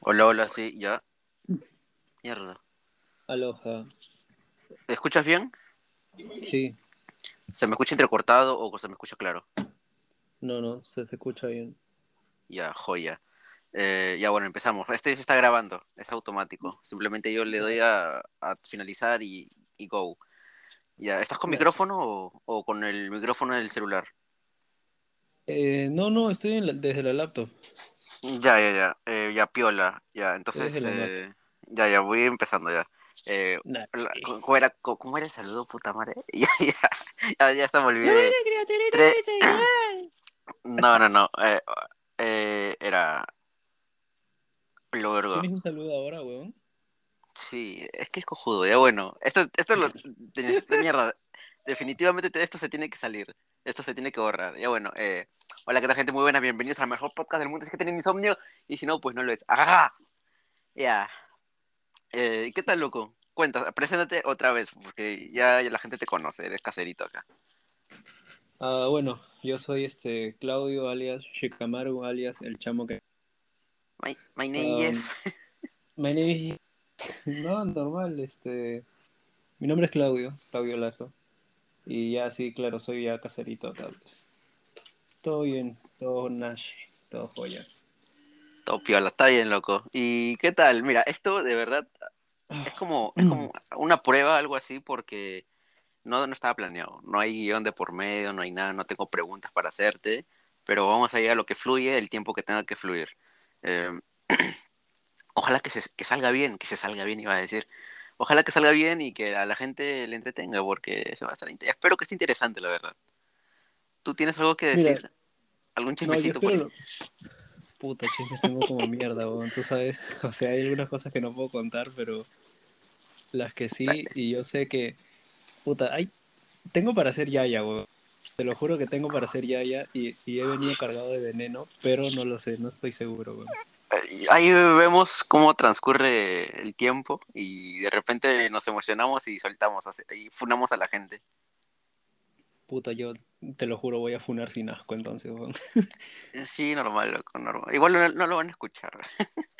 Hola, hola, sí, ya. Mierda. Aloha. ¿Me escuchas bien? Sí, ¿Se me escucha entrecortado o se me escucha claro? no, no, se, se escucha bien. Ya, joya. Eh, ya, bueno, empezamos. Este se está grabando, es automático. Simplemente yo le doy a, a finalizar y, y go. Ya, ¿estás con Ya. micrófono o, o con el micrófono del celular? Eh, no, no, estoy en la- desde la laptop. Ya, ya, ya. Eh, ya, piola. Ya, entonces, eh, ya, ya, voy empezando ya. Eh, Nah. la- ¿cómo, era, cómo, era el saludo, puta madre? Ya, ya, ya, ya se me olvidé. No, no, no. eh, eh, era. Lo vergo. ¿Tienes un saludo ahora, weón? Sí, es que es cojudo. Ya bueno, esto, esto lo. De, de mierda. Definitivamente te- esto se tiene que salir. Esto se tiene que borrar. Ya bueno, eh, hola, ¿qué tal, gente? Muy buena. Bienvenidos al mejor podcast del mundo. Es que tienen insomnio. Y si no, pues no lo es. ¡Ajá! Ya. Eh, ¿Qué tal, loco? Cuenta, preséntate otra vez, porque ya, ya la gente te conoce. Eres caserito acá. Ah, bueno, yo soy este Claudio alias Shikamaru alias el chamo que... My, my name Um, is- My name is... No, normal, este... Mi nombre es Claudio, Claudio Lazo. Y ya sí, claro, soy ya caserito tal vez. Todo bien, todo Nash, todo joya. Todo piola, está bien, loco. ¿Y qué tal? Mira, esto de verdad es como, es como una prueba, algo así, porque no, no estaba planeado. No hay guion de por medio, no hay nada, no tengo preguntas para hacerte, pero vamos a ir a lo que fluye, el tiempo que tenga que fluir. Eh, ojalá que, se, que salga bien, que se salga bien, iba a decir. Ojalá que salga bien y que a la gente le entretenga, porque se va a estar espero que esté interesante, la verdad. ¿Tú tienes algo que Mira, decir? ¿Algún No, yo chismecito? por ahí? espero... Puta, chismes tengo como mierda, weón. Tú sabes, o sea, hay algunas cosas que no puedo contar, pero las que sí, Dale. y yo sé que, puta, hay, tengo para ser yaya, weón. Te lo juro que tengo para ser yaya y, y he venido cargado de veneno, pero no lo sé, no estoy seguro, weón. Ahí vemos cómo transcurre el tiempo y de repente nos emocionamos y soltamos y funamos a la gente. Puta, yo te lo juro, voy a funar sin asco entonces, weón. Sí, normal, loco, normal. Igual no, no lo van a escuchar.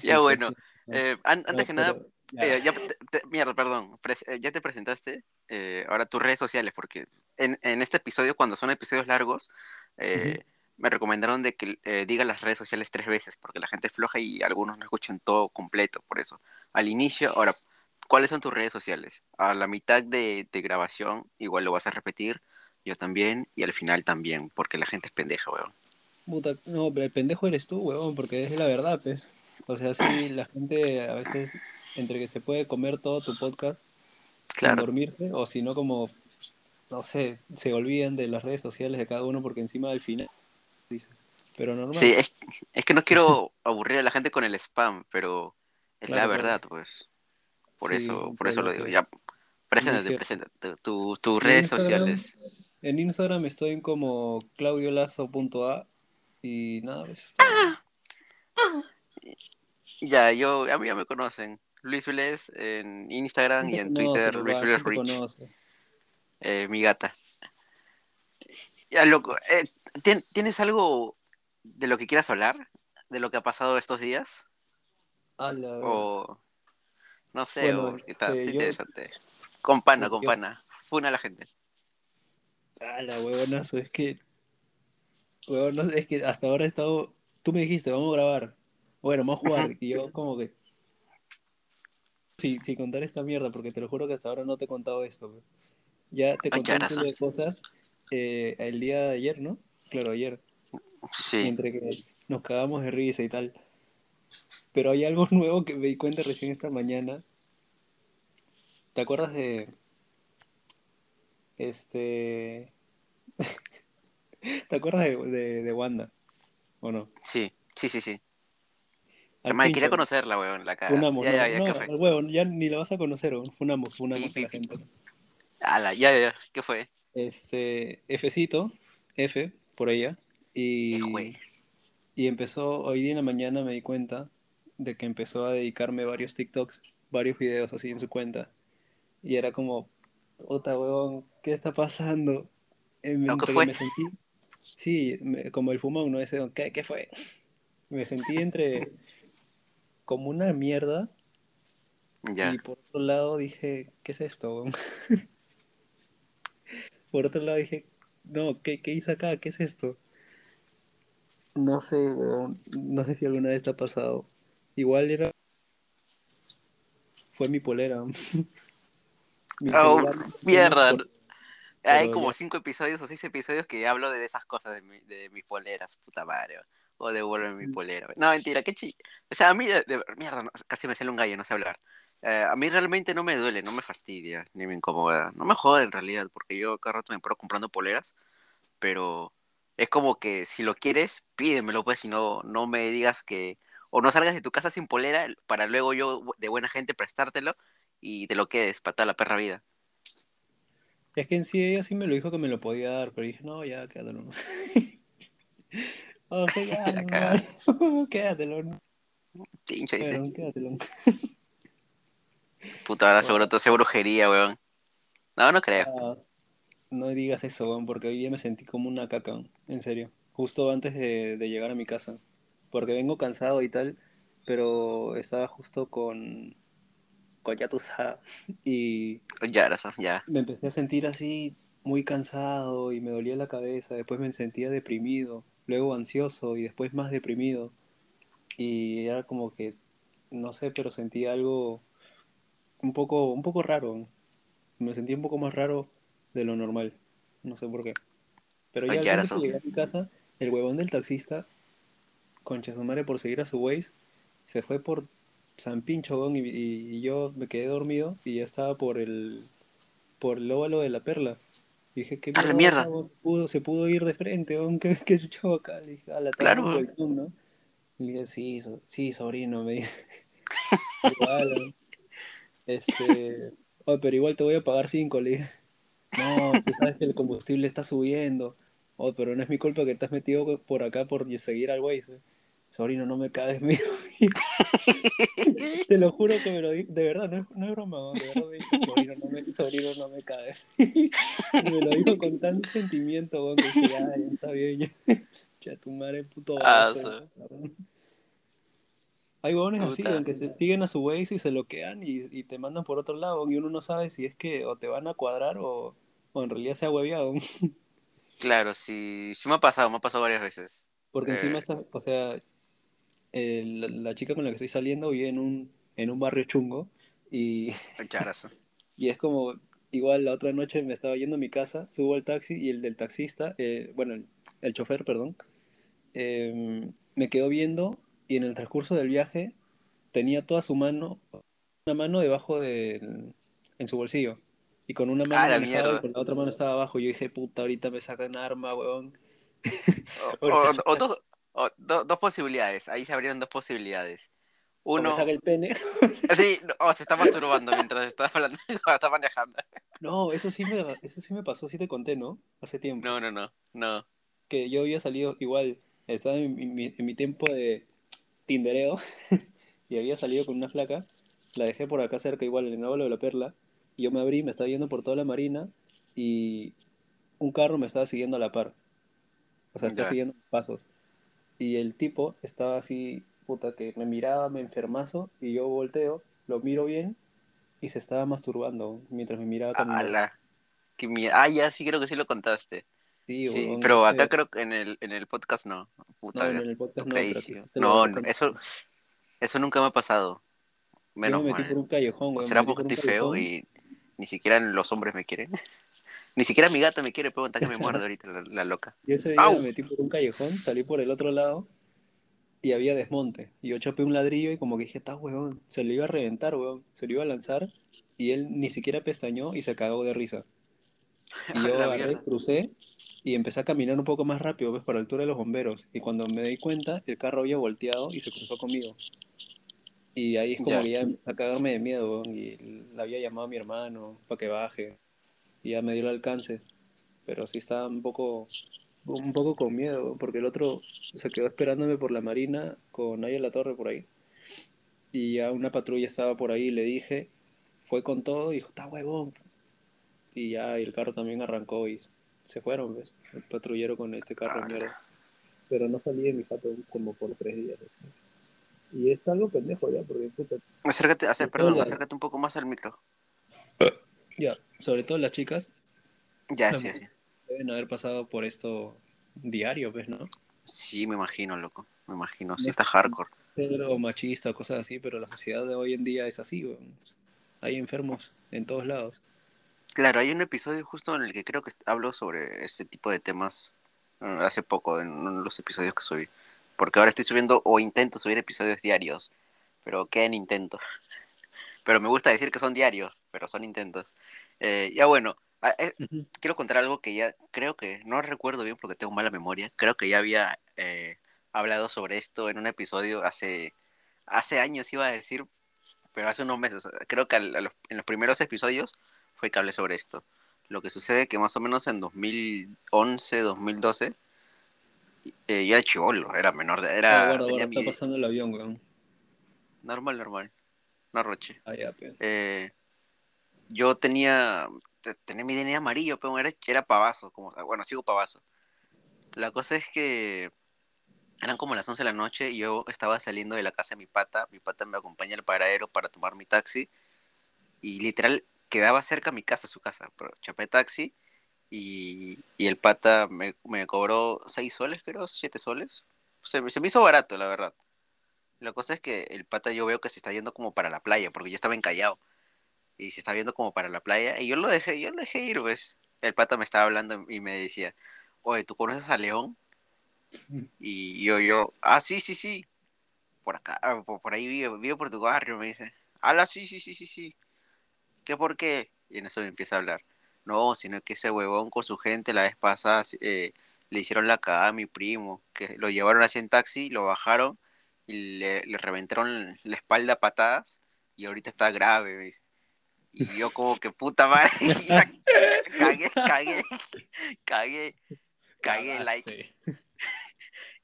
Sí, ya bueno, sí. Eh, an- antes no, que nada, ya. eh, ya te- te- mierda, perdón, eh, ya te presentaste, eh, ahora tus redes sociales, porque en, en este episodio, cuando son episodios largos, eh, me recomendaron de que eh, diga las redes sociales tres veces, porque la gente es floja y algunos no escuchan todo completo, por eso. Al inicio, ahora, ¿cuáles son tus redes sociales? A la mitad de, de grabación, igual lo vas a repetir, yo también, y al final también, porque la gente es pendeja, weón. Puta, no, pero el pendejo eres tú, weón, porque es la verdad, pues. O sea, sí, la gente a veces, entre que se puede comer todo tu podcast sin Claro. dormirse, o si no, como, no sé, se olvidan de las redes sociales de cada uno porque encima del final dices. Pero normal. Sí, es, es que no quiero aburrir a la gente con el spam, pero es la Claro, verdad, pues. Por Sí, eso, por eso lo digo. que- Ya, preséntate, preséntate. Tu- tus redes Instagram- sociales. En Instagram estoy como claudiolazo.a y nada, eso es todo. Ya, yo, a mí ya me conocen. Luis Vélez en Instagram ¿Quién y en conoce, Twitter? Luis ¿Quién Vélez te Rich, eh, mi gata. Ya, loco, eh, ¿tien- ¿tienes algo de lo que quieras hablar? ¿De lo que ha pasado estos días? A la. O no sé, Bueno, o está, yo- interesante. Con pana, Yo- con pana. Funa a la gente. Ah, la huevonazo, es que. Sé, es que hasta ahora he estado. Tú me dijiste, vamos a grabar. Bueno, vamos a jugar. Y yo, como que. Sí, sin contar esta mierda, porque te lo juro que hasta ahora no te he contado esto. Ya te conté un culo de cosas eh, el día de ayer, ¿no? Claro, ayer. Sí. Entre que nos cagamos de risa y tal. Pero hay algo nuevo que me di cuenta recién esta mañana. ¿Te acuerdas de. Este. ¿Te acuerdas de, de, de Wanda? ¿O no? Sí, sí, sí, sí. Madre, quería conocerla, weón, la cara. Funamos, Ya, no, ya, ya, no, ¿qué fue? huevo, ya ni la vas a conocer, weón. funamos, funamos Pi, a la pi, pi. gente. Ala, ya, ya, ¿qué fue? Este, Fcito, F, por ella, y, y empezó, hoy día en la mañana me di cuenta de que empezó a dedicarme varios TikToks, varios videos así en su cuenta, y era como, puta huevón, ¿qué está pasando? Eh, ¿Lo que entre fue? me sentí, sí, me- como el fumón, ¿no? Ese, ¿qué, qué fue? Me sentí entre como una mierda Ya. y por otro lado dije, ¿qué es esto? weón?" por otro lado dije, no, ¿qué, qué hice acá? ¿Qué es esto? No sé, weón, no sé si alguna vez te ha pasado. Igual era... Fue mi polera. Mi Oh, mierda. Hay como ya- cinco episodios o seis episodios que hablo de esas cosas de, mi- de mis poleras, puta madre. O devuelve mi Mm. polera. No, mentira, qué chi... O sea, a mí, de- de- mierda, no, casi me sale un gallo, no sé hablar. Eh, a mí realmente no me duele, no me fastidia, ni me incomoda. No me jode en realidad, porque yo cada rato me paro comprando poleras, pero es como que si lo quieres, pídemelo, pues, si no, no me digas que... O no salgas de tu casa sin polera para luego yo, de buena gente, prestártelo y te lo quedes para toda la perra vida. Es que en sí ella sí me lo dijo que me lo podía dar, pero dije, no, ya, quédatelo. o sea, ya, no, quédatelo. no. Pincho, dice. Bueno, quédatelo. Puta, ahora seguro todo sea brujería, weón. No, no creo. Ah, no digas eso, weón, porque hoy día me sentí como una caca, weón, en serio. Justo antes de, de llegar a mi casa. Porque vengo cansado y tal, pero estaba justo con, con ya tú sabes. Y Ya, razón, ya. me empecé a sentir así muy cansado y me dolía la cabeza. Después me sentía deprimido, luego ansioso y después más deprimido. Y era como que, no sé, pero sentía algo un poco, un poco raro. Me sentí un poco más raro de lo normal. No sé por qué. Pero ya al que llegué a mi casa, el huevón del taxista, concha su madre por seguir a su Waze, se fue por San Pincho, y, y- yo me quedé dormido y ya estaba por el por el óvalo de la perla. Y dije, ¿qué ¡A la mierda, mierda! Pudo, se pudo ir de frente, weón, ¿qué, qué chucho acá? Le dije, a la Claro, tarde un ¿no? Y le dije, sí, so- sí, sobrino, me. Igual, weón. Este, "Oye, pero igual te voy a pagar cinco, le dije. No, tú sabes que el combustible está subiendo. Oh, pero no es mi culpa que has metido por acá por seguir al weón. Sobrino, no me caes, mío. Te lo juro que me lo dijo, de verdad, no es, no es broma, de verdad me dijo, sobrino, no me, sobrino, no me caes. Me lo dijo con tanto sentimiento, weón, que ya, ya está bien, ya, ya tu madre, puto Ah, baboso, weón. Hay huevones así, Puta. weón, que se siguen a su Waze y se bloquean y, y te mandan por otro lado, y uno no sabe si es que o te van a cuadrar o, o en realidad se ha hueveado. Claro, sí, sí me ha pasado, me ha pasado varias veces. Porque encima Eh. está, o sea, la, la chica con la que estoy saliendo vive en un, en un barrio chungo y, razón. y es como, igual la otra noche me estaba yendo a mi casa, subo al taxi y el del taxista, eh, bueno, el, el chofer, perdón, eh, me quedó viendo y en el transcurso del viaje tenía toda su mano, una mano debajo del, en su bolsillo. Y con una mano Ah, la y con la otra mano estaba abajo. Y yo dije, puta, ahorita me sacan arma, weón. O, Ahorita- o- o dos, o do- dos posibilidades, ahí se abrieron dos posibilidades. O me Uno, saca el pene. sí, o se está masturbando mientras está hablando, está manejando. No, eso sí me, eso sí me pasó, sí te conté, ¿no? Hace tiempo. No, no, no, no. Que yo había salido igual, estaba en mi- en mi tiempo de tindereo y había salido con una flaca. La dejé por acá cerca, igual en el óvalo de la perla. Y yo me abrí, me estaba yendo por toda la marina y un carro me estaba siguiendo a la par. O sea, estaba siguiendo pasos. Y el tipo estaba así, puta, que me miraba, me enfermazo y yo volteo, lo miro bien y se estaba masturbando mientras me miraba caminar. Ala. Qué mie- Ah, ya, sí creo que sí lo contaste. Sí, Sí, huevón, pero eh, acá creo que en el, en el podcast no. Puta, No, no, en el podcast no, pero No, no, eso, eso nunca me ha pasado. Yo Menos me metí mal. por un callejón, será porque estoy feo y ni siquiera los hombres me quieren. Ni siquiera mi gato me quiere preguntar que me muerde ahorita la, la loca. Y ese día ¡Au! me metí por un callejón, salí por el otro lado y había desmonte. Y yo chapé un ladrillo y como que dije, está huevón, se lo iba a reventar, weón. Se lo iba a lanzar y él ni siquiera pestañó y se cagó de risa. Y yo La agarré, crucé y empecé a caminar un poco más rápido, pues, para la altura de los bomberos. Y cuando me di cuenta, el carro había volteado y se cruzó conmigo. Y ahí es como Ya. que ya empecé a cagarme de miedo, y le había llamado a mi hermano para que baje. Y ya me dio el alcance. Pero sí estaba un poco, un poco con miedo, porque el otro se quedó esperándome por la marina con Naya La Torre por ahí. Y ya una patrulla estaba por ahí y le dije, fue con todo y dijo, está huevón. Y ya y el carro también arrancó y se fueron, ¿ves? El patrullero con este carro mierda. pero no salí de mi jato como por tres días. Y es algo pendejo ya, porque puta. Acércate, perdón, acércate un poco más al micro. Ya, sobre todo las chicas. Ya, sí, sí. Deben haber pasado por esto diario, ¿ves, no? Sí, me imagino, loco. Me imagino, sí, está hardcore. Pero machista, cosas así, pero la sociedad de hoy en día es así, Hay enfermos en todos lados. Claro, hay un episodio justo en el que creo que hablo sobre ese tipo de temas eh, hace poco, en uno de los episodios que subí. Porque ahora estoy subiendo o intento subir episodios diarios, pero qué en intento. Pero me gusta decir que son diarios, pero son intentos. Eh, ya bueno, ah, eh, quiero contar algo que ya creo que no recuerdo bien porque tengo mala memoria. Creo que ya había hablado sobre esto en un episodio hace, hace años, iba a decir, pero hace unos meses. Creo que en los primeros episodios fue que hablé sobre esto. Lo que sucede que más o menos en 2011, 2012, eh, yo era chivolo, era menor de era ah, tenía está pasando el avión, weón. Normal, normal. No roche. Ah, ya, pues. eh, yo tenía tenía mi DNA amarillo, pero era, era pavazo, como, bueno, sigo pavazo. La cosa es que eran como las 11 de la noche y yo estaba saliendo de la casa de mi pata, mi pata me acompaña al paradero para tomar mi taxi y literal quedaba cerca a mi casa, su casa, pero chapé taxi y, el pata me, cobró 6 soles, creo, 7 soles. Se, se, me hizo barato, la verdad. La cosa es que el pata yo veo que se está yendo como para la playa, porque yo estaba encallado. Y se está viendo como para la playa. Y yo lo dejé, yo lo dejé ir, pues. El pata me estaba hablando y me decía, oye, ¿tú conoces a León? Y yo, yo, ah, sí, sí, sí. Por acá, ah, por, ahí vivo, vivo por tu barrio, me dice. Ah, sí, sí, sí, sí, sí. ¿Qué por qué? Y en eso me empieza a hablar. No, sino que ese huevón con su gente la vez pasada eh, le hicieron la cagada a mi primo, que lo llevaron así en taxi, lo bajaron y le, reventaron la espalda a patadas y ahorita está grave. Y yo como que puta madre, cagué, cagué, cagué, cagué, like.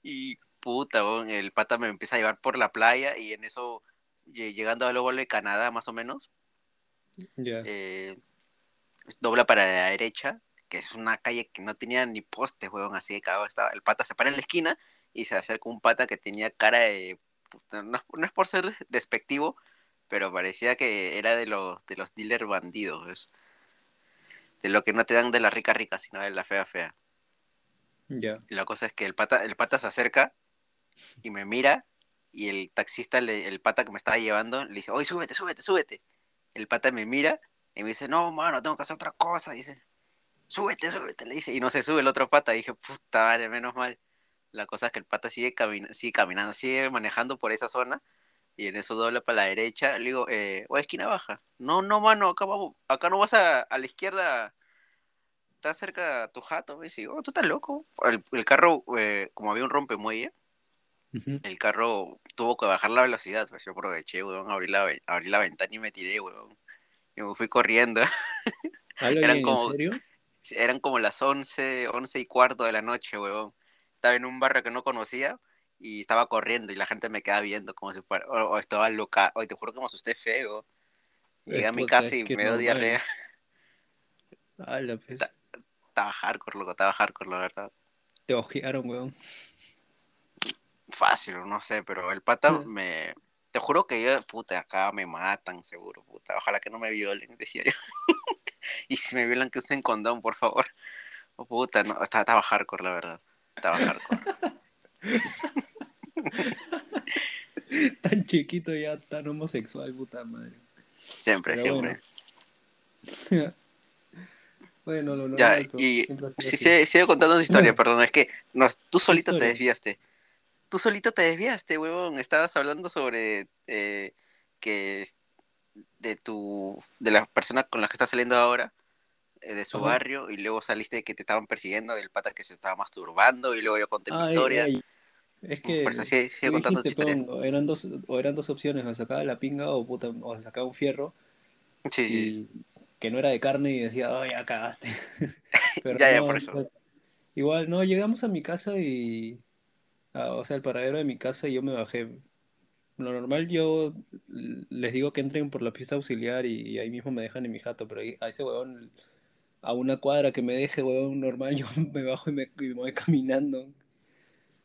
Y puta, el pata me empieza a llevar por la playa y en eso, llegando a luego de Canadá más o menos, eh, dobla para la derecha, que es una calle que no tenía ni postes, huevón, así de cagado estaba. El pata se para en la esquina y se acerca un pata que tenía cara de... no, es por ser despectivo, pero parecía que era de los, de los dealer bandidos, de lo que no te dan de la rica rica, sino de la fea fea. Ya. la cosa es que el pata, el pata se acerca y me mira y el taxista, el pata que me estaba llevando, le dice, oye, súbete, súbete, súbete el pata me mira y me dice, no, mano, tengo que hacer otra cosa. Dice, súbete, súbete, le dice. Y no se sube el otro pata. Y dije, puta madre, menos mal. La cosa es que el pata sigue, sigue caminando, sigue manejando por esa zona. Y en eso dobla para la derecha. Le digo, eh, o esquina baja. No, no, mano, acá, vamos, acá no vas a, a la izquierda. Está cerca tu jato. Me dice, oh, tú estás loco. El, carro, eh, como había un rompemuelle, el carro tuvo que bajar la velocidad, pues yo aproveché, weón, abrí la, abrí la ventana y me tiré, weón. Y me fui corriendo. eran como, ¿en serio? Eran como las 11, 11 y cuarto de la noche, weón. Estaba en un barrio que no conocía y estaba corriendo y la gente me quedaba viendo como si fuera, o, estaba loca, hoy te juro que me asusté feo. Llegué a mi casa y me dio diarrea. Pues. Estaba hardcore, loco, estaba hardcore, la verdad. Te ojearon, weón fácil, no sé, pero el pata me... Te juro que yo, puta, acá me matan, seguro, puta. Ojalá que no me violen, decía yo. y si me violan, que usen condón, por favor. Oh, puta, no, estaba, estaba hardcore, la verdad. Estaba hardcore. tan chiquito ya, tan homosexual, puta madre. Siempre, siempre. Bueno, lo Ya, y si sigue, contando tu historia, perdón, es que no, tú solito te desviaste tú solito te desviaste, huevón. Estabas hablando sobre eh, que de tu, de la persona con la que estás saliendo ahora, eh, de su barrio, y luego saliste de que te estaban persiguiendo, el pata que se estaba masturbando, y luego yo conté mi historia. Es que. Por sigue, contando tu historia. eran, dos, o eran dos opciones, o sacaba la pinga o, puta, o sacaba un fierro. Sí, sí. Que no era de carne y decía, oh, ya cagaste. ya, ya, por eso. Igual, no, llegamos a mi casa y Ah, o sea, el paradero de mi casa y yo me bajé. Lo normal yo les digo que entren por la pista auxiliar y, ahí mismo me dejan en mi jato, pero a ese huevón, a una cuadra que me deje, huevón, normal, yo me bajo y me, voy caminando.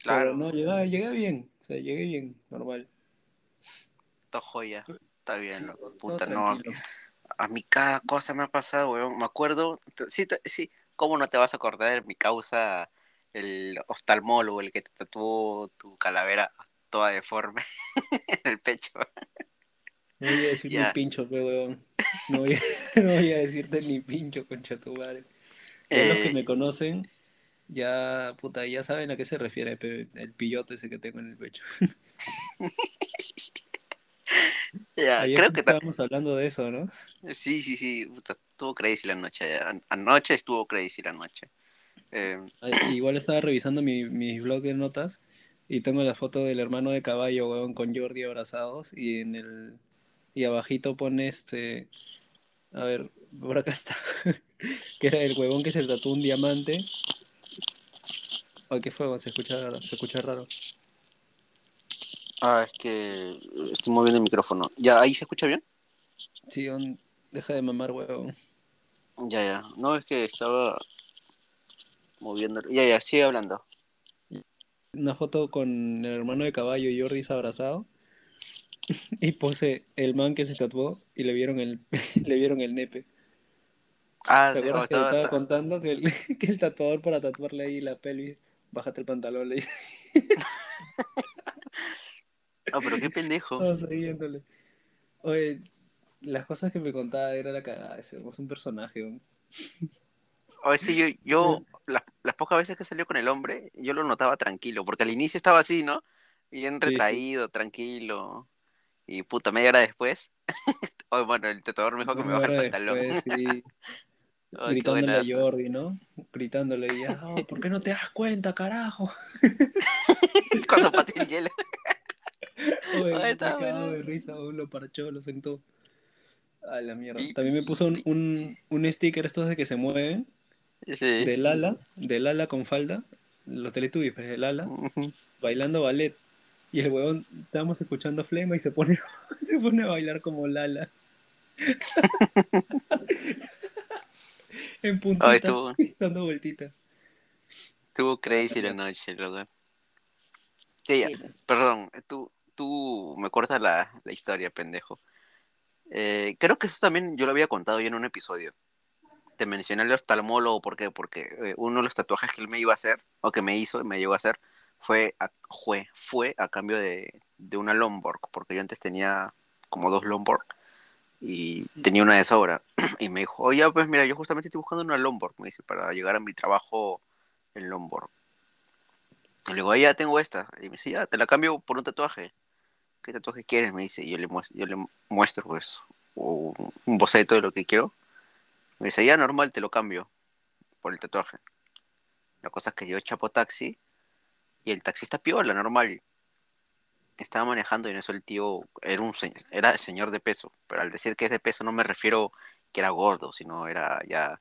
Pero no, llegué, llegué bien, o sea, llegué bien, normal. Todo joya, está bien, puta, no. A mí cada cosa me ha pasado, weón. Me acuerdo, sí, sí, ¿cómo no te vas a acordar de mi causa, el oftalmólogo, el que te tatuó tu calavera toda deforme en el pecho? No voy a decir ni pincho, weón. No voy, a, no voy, a, decirte ni pincho, concha tu madre. los que me eh, conocen ya, puta, ya saben a qué se refiere el pillote ese que tengo en el pecho. ya, creo que estábamos hablando de eso, ¿no? Sí, sí, sí, puta, estuvo crazy la noche. Anoche estuvo crazy la noche. Eh... Igual estaba revisando mi, mi blog de notas y tengo la foto del hermano de caballo, weón, con Jordi abrazados y en el y abajito pone este a ver, por acá está. que era el huevón que se trató un diamante Ay, ¿qué fue? Se escucha, se escucha raro. Ah, es que estoy moviendo el micrófono. ¿Ya ahí se escucha bien? Sí, deja de mamar, huevón. Ya, ya. No, es que estaba moviendo. Ya, ya, sigue hablando. Una foto con el hermano de caballo y Jordi abrazado. y pose el man que se tatuó y le vieron el, le vieron el nepe. Ah, ¿Te acuerdas que estaba, contando que el, que el tatuador para tatuarle ahí la pelvis bájate el pantalón, le. No, pero qué pendejo. Estaba siguiéndole. Oye, las cosas que me contaba era la cagada, ese es un personaje. Oye, sí, yo, yo las, las, pocas veces que salió con el hombre, yo lo notaba tranquilo, porque al inicio estaba así, ¿no? Bien retraído, tranquilo. Y puta, media hora después, oye, bueno, el tatuador me dijo que me baja el pantalón. sí. gritándole a Jordi, ¿no? Gritándole, ya, oh, ¿por qué no te das cuenta, carajo? Cuando pateé el hielo. Oye, Ay, de risa, lo parchó, lo sentó. Ay, la mierda. También me puso un, un, un sticker estos de que se mueven. Sí. Del ala, del ala con falda. Los Teletubbies, pues, el ala. Bailando ballet. Y el huevón, estábamos escuchando Flema y se pone, se pone a bailar como Lala. en puntita, estuvo, dando vueltitas. Estuvo crazy la noche, loco. Sí, perdón, tú, tú me cortas la, la historia, pendejo. Eh, creo que eso también yo lo había contado ya en un episodio. Te mencioné el oftalmólogo, ¿por qué? Porque eh, uno de los tatuajes que él me iba a hacer, o que me hizo, me llegó a hacer, fue a, fue, fue a cambio de, de una Lomborg, porque yo antes tenía como dos Lomborg y tenía una de sobra. Y me dijo, oye, pues mira, yo justamente estoy buscando una Lombard, me dice, para llegar a mi trabajo en Lombard. Y le digo, ya tengo esta. Y me dice, ya, te la cambio por un tatuaje. ¿Qué tatuaje quieres? Me dice, y yo le muestro, yo le muestro pues, un boceto de lo que quiero. Me dice, ya, normal, te lo cambio por el tatuaje. La cosa es que yo chapo taxi y el taxista piola, normal estaba manejando y en eso el tío era un señor, era señor de peso, pero al decir que es de peso no me refiero que era gordo, sino era ya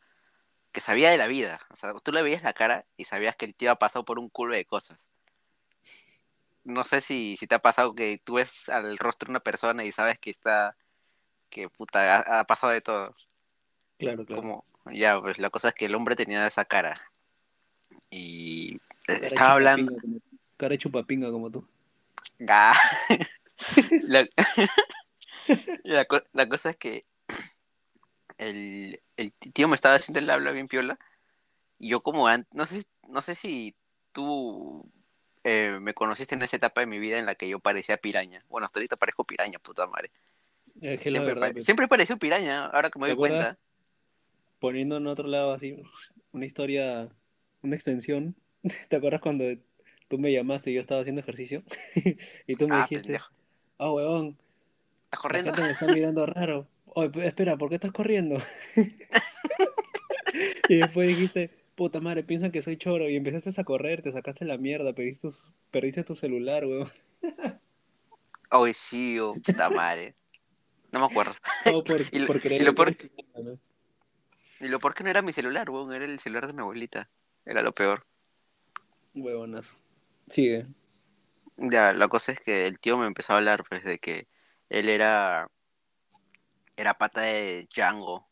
que sabía de la vida. O sea, tú le veías la cara y sabías que el tío ha pasado por un culo de cosas. No sé si, si te ha pasado que tú ves al rostro de una persona y sabes que está, que puta, ha, pasado de todo. Claro, claro. Como, ya, pues la cosa es que el hombre tenía esa cara. Y estaba hablando. cara de chupapinga como tú. la, cosa es que el, tío me estaba haciendo el habla bien piola. Y yo como antes, no sé, no sé si tú eh, me conociste en esa etapa de mi vida en la que yo parecía piraña. Bueno, hasta ahorita parezco piraña, puta madre. siempre, pues. siempre pareció piraña, ahora que me doy cuenta. Poniendo en otro lado así, una historia, una extensión. ¿Te acuerdas cuando tú me llamaste y yo estaba haciendo ejercicio y tú me ah, dijiste, ah, oh, huevón, ¿estás corriendo? me está mirando raro. espera, ¿por qué estás corriendo? y después dijiste, puta madre, piensan que soy choro y empezaste a correr, te sacaste la mierda, perdiste, perdiste tu celular, weón. Ay, sí, oh, puta madre. No me acuerdo. No, por, y, lo, y lo por... Y lo que no era mi celular, weón, era el celular de mi abuelita. Era lo peor. Huevonazo. Sigue. Ya, la cosa es que el tío me empezó a hablar pues de que él era era pata de Django.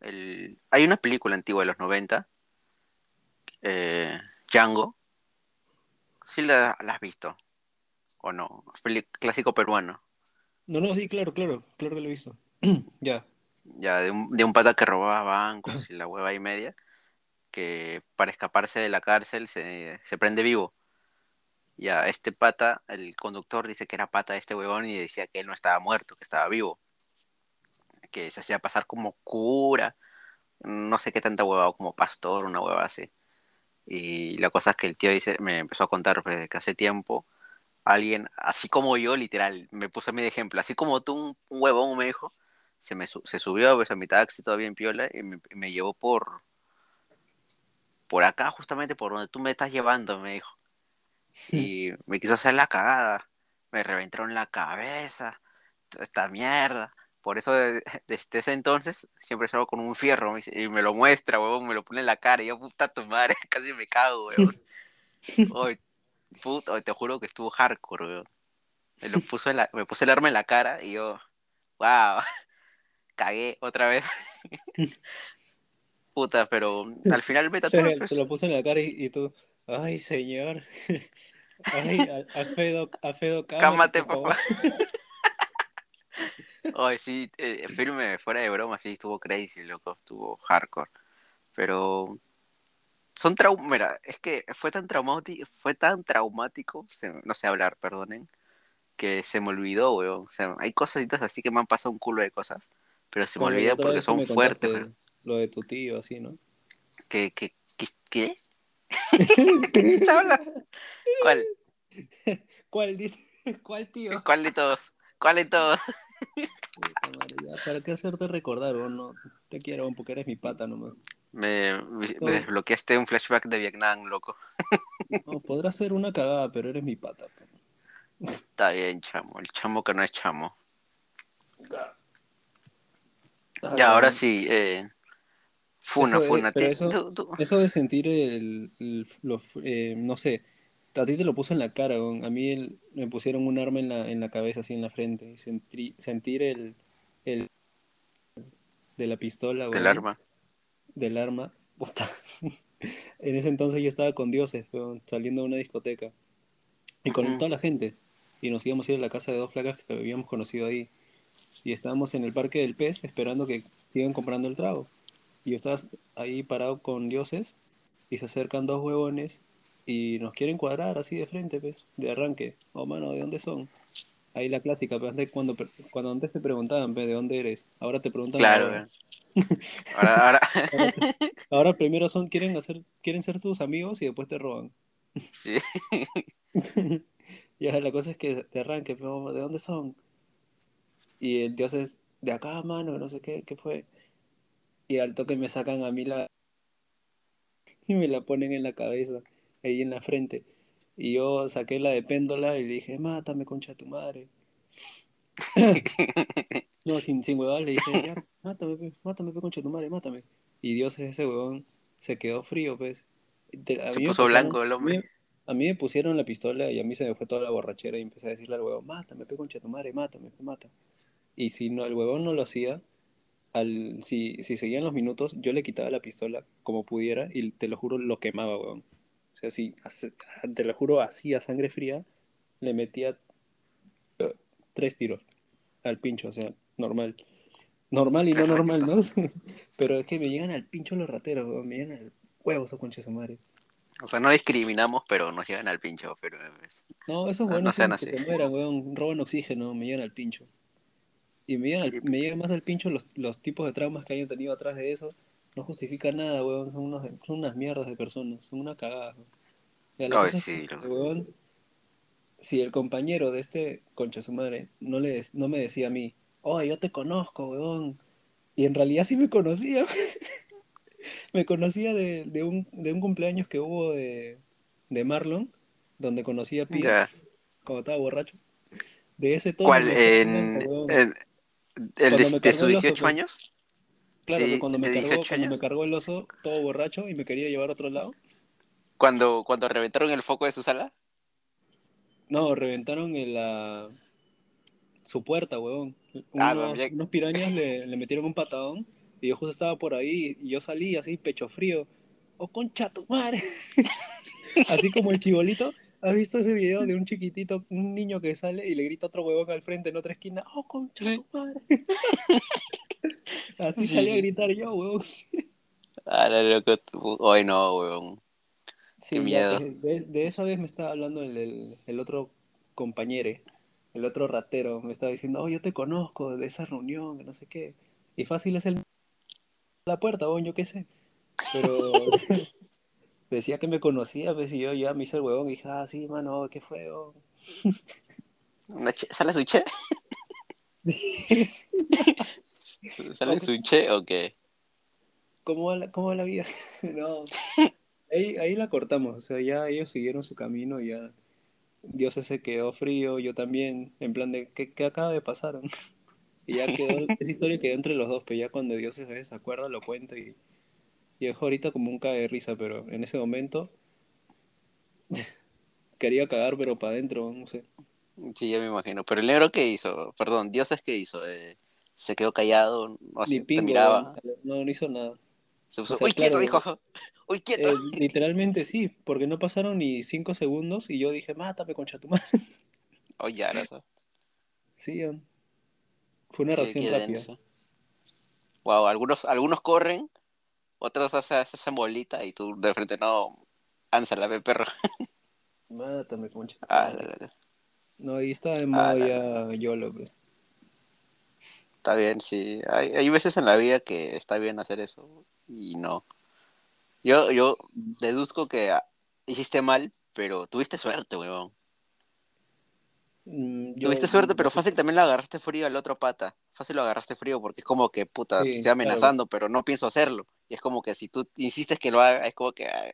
El... Hay una película antigua de los 90, eh, Django, sí la, la has visto. ¿O no? Clásico peruano. No, no, sí, claro, claro, claro que lo he visto. ya. Ya, de un, de un pata que robaba bancos y la hueva y media, que para escaparse de la cárcel se, se prende vivo. Ya, este pata, el conductor dice que era pata de este huevón y decía que él no estaba muerto, que estaba vivo. Que se hacía pasar como cura, no sé qué tanta hueva, o como pastor, una hueva así. Y la cosa es que el tío dice, me empezó a contar pues, que hace tiempo alguien, así como yo, literal, me puse a mí de ejemplo, así como tú, un, un huevón me dijo, se, me se subió pues, a mi taxi todavía en piola y me, me llevó por, por acá, justamente por donde tú me estás llevando, me dijo. Y me quiso hacer la cagada, me reventaron la cabeza, toda esta mierda. Por eso de- desde ese entonces siempre salgo con un fierro y me lo muestra, huevón, me lo pone en la cara y yo, puta tu madre, casi me cago, huevón. Oye, puta, te juro que estuvo hardcore, weón. Me lo puso en la- me puse el arma en la cara y yo, wow, cagué otra vez. Puta, pero al final me tatué, pues. Te lo puse en la cara y, y tú, ay, señor. Ay, a- Alfredo, Alfredo, Cámate, por papá. Oye, sí, eh, firme, fuera de broma, sí, estuvo crazy, loco, estuvo hardcore. Pero son traumas, mira, es que fue tan traumático, fue tan traumático, se- no sé hablar, perdonen, que se me olvidó, weón. O sea, hay cositas así que me han pasado un culo de cosas, pero se me Como otra porque son fuertes, weón. Lo de tu tío, así, ¿no? ¿Qué, qué, qué, qué? ¿Qué? ¿Cuál? ¿Cuál dice? ¿Cuál tío? ¿Cuál de todos? ¿Cuál de todos? ¿Para qué hacerte recordar, o no? Te quiero, porque eres mi pata nomás. Me, me desbloqueaste un flashback de Vietnam, loco. No, podrás ser una cagada, pero eres mi pata. pe. Está bien, chamo, el chamo que no es chamo. Ya, ahora sí, eh, Funa, Eso es- Funa, ti- eso- tú- tú- Eso de sentir el, el- lo- eh, no sé, a ti te lo puso en la cara, a mí el- me pusieron un arma en la, en la cabeza, así en la frente, y sentí- sentir el, el de la pistola, del arma. del arma. En ese entonces yo estaba con dioses, saliendo de una discoteca, y con toda la gente, y nos íbamos a ir a la casa de dos flacas que habíamos conocido ahí, y estábamos en el parque del pez esperando que sigan comprando el trago. Y yo estaba ahí parado con dioses y se acercan dos huevones y nos quieren cuadrar así de frente, pues, de arranque. Oh, mano, ¿de dónde son? Ahí la clásica, pues, antes, cuando, cuando antes te preguntaban, pues, ¿de dónde eres? Ahora te preguntan Claro, ahora. weón. Ahora, ahora, Ahora, ahora primero son, quieren hacer, quieren ser tus amigos y después te roban. sí. Ya, la cosa es que te arranque, pero ¿de dónde son? Y el dios es de acá, mano, no sé qué, qué fue. Y al toque me sacan a mí la. Y me la ponen en la cabeza, ahí en la frente. Y yo saqué la de péndola y le dije, mátame, concha tu madre. No, sin, sin huevada le dije, ya, mátame, pe, mátame, pe, concha tu madre, mátame. Y Dios ese huevón se quedó frío, pues. Te- a Se puso pusieron- blanco el a mí- hombre. A mí me pusieron la pistola y a mí se me fue toda la borrachera y empecé a decirle al huevón, mátame, pe, concha tu madre, mátame, pe, mata. Y si no, el huevón no lo hacía, al, si, si seguían los minutos, yo le quitaba la pistola como pudiera y te lo juro, lo quemaba, huevón. O sea, si, te lo juro, así a sangre fría, le metía tres tiros al pincho, o sea, normal. Normal y no normal. ¿no? Pero es que me llegan al pincho los rateros, huevón, me llegan al huevo esos conches de madre. O sea, no discriminamos, pero nos llegan al pincho, pero es- No, esos No, buenos no sean que así. se mueran, weón, roban oxígeno, me llegan al pincho. Y me llegan, al- me llegan más al pincho los, los tipos de traumas que hayan tenido atrás de eso. No justifica nada, weón, son, unos, son unas mierdas de personas, son una cagada. weón. La Ay, es que, lo- weón, si el compañero de este concha su madre no, le, no me decía a mí, oh, yo te conozco, weón. Y en realidad sí me conocía. me conocía de, de, un, de un cumpleaños que hubo de, de Marlon, donde conocí a Pi Ya. cuando estaba borracho. De ese tono. ¿Cuál? ¿En, en- el de, de cargó sus el oso, 18 pues. años? Claro, de- que cuando me, de cargó, 18 cuando me cargó el oso todo borracho y me quería llevar a otro lado. Cuando, cuando reventaron el foco de su sala. No, reventaron el, la... su puerta, huevón. Ah, unos pirañas le, le metieron un patadón y yo justo estaba por ahí y yo salí así, pecho frío. ¡Oh, concha tu madre! así como el chibolito, ¿Has visto ese video de un chiquitito, un niño que sale y le grita a otro huevón al frente en otra esquina? ¡Oh, concha Sí. tu madre! Así Sí, salí a gritar yo, huevón. Ah, la loco. tú- Hoy no. Sí, Qué miedo. pues, de, de esa vez me estaba hablando el, el, el otro compañero, el otro ratero, me estaba diciendo, oh, yo te conozco de esa reunión, que no sé qué. Y fácil es el la puerta, huevón, yo qué sé. Pero decía que me conocía, pues, y yo ya me hice el huevón y dije, ah, sí, mano, ¿qué fue, huevón?". Una che- ¿Sale su che? ¿Sale su che o qué? ¿Cómo va la, cómo va la vida? no. Ahí, ahí la cortamos, o sea, ya ellos siguieron su camino, ya Dios se quedó frío, yo también, en plan de, ¿qué, qué acaba de pasar? Y ya quedó, esa historia quedó entre los dos, pero ya cuando Dios se se acuerda lo cuento y, y dejó ahorita como un cae de risa, pero en ese momento quería cagar, pero para adentro, no sé. Sí, ya me imagino. Pero el negro, ¿qué hizo? Perdón, Dioses, ¿qué hizo? Eh, se quedó callado, no así, te miraba. weón, no, no hizo nada. Se puso, O sea, ¡Uy, quieto! Dijo. ¡Uy, quieto! Eh, literalmente sí, porque no pasaron ni cinco segundos y yo dije, mátame, concha tu madre. Oye, ahora eso. Sí, fue una reacción rápida. Wow, algunos, algunos corren, otros hacen, hacen bolita y tú de frente no. Ánsala, ve perro. Mátame, concha. Ah, madre. la, la, la. No, ahí estaba en modo ya YOLO, pues. Está bien, sí. Hay, hay veces en la vida que está bien hacer eso y no. Yo, yo deduzco que hiciste mal, pero tuviste suerte, weón. Mm, yo- Tuviste suerte, pero fácil también lo agarraste frío al otro pata. Fácil lo agarraste frío porque es como que, puta, Sí, te estoy claro. amenazando, pero no pienso hacerlo. Y es como que si tú insistes que lo haga, es como que ah,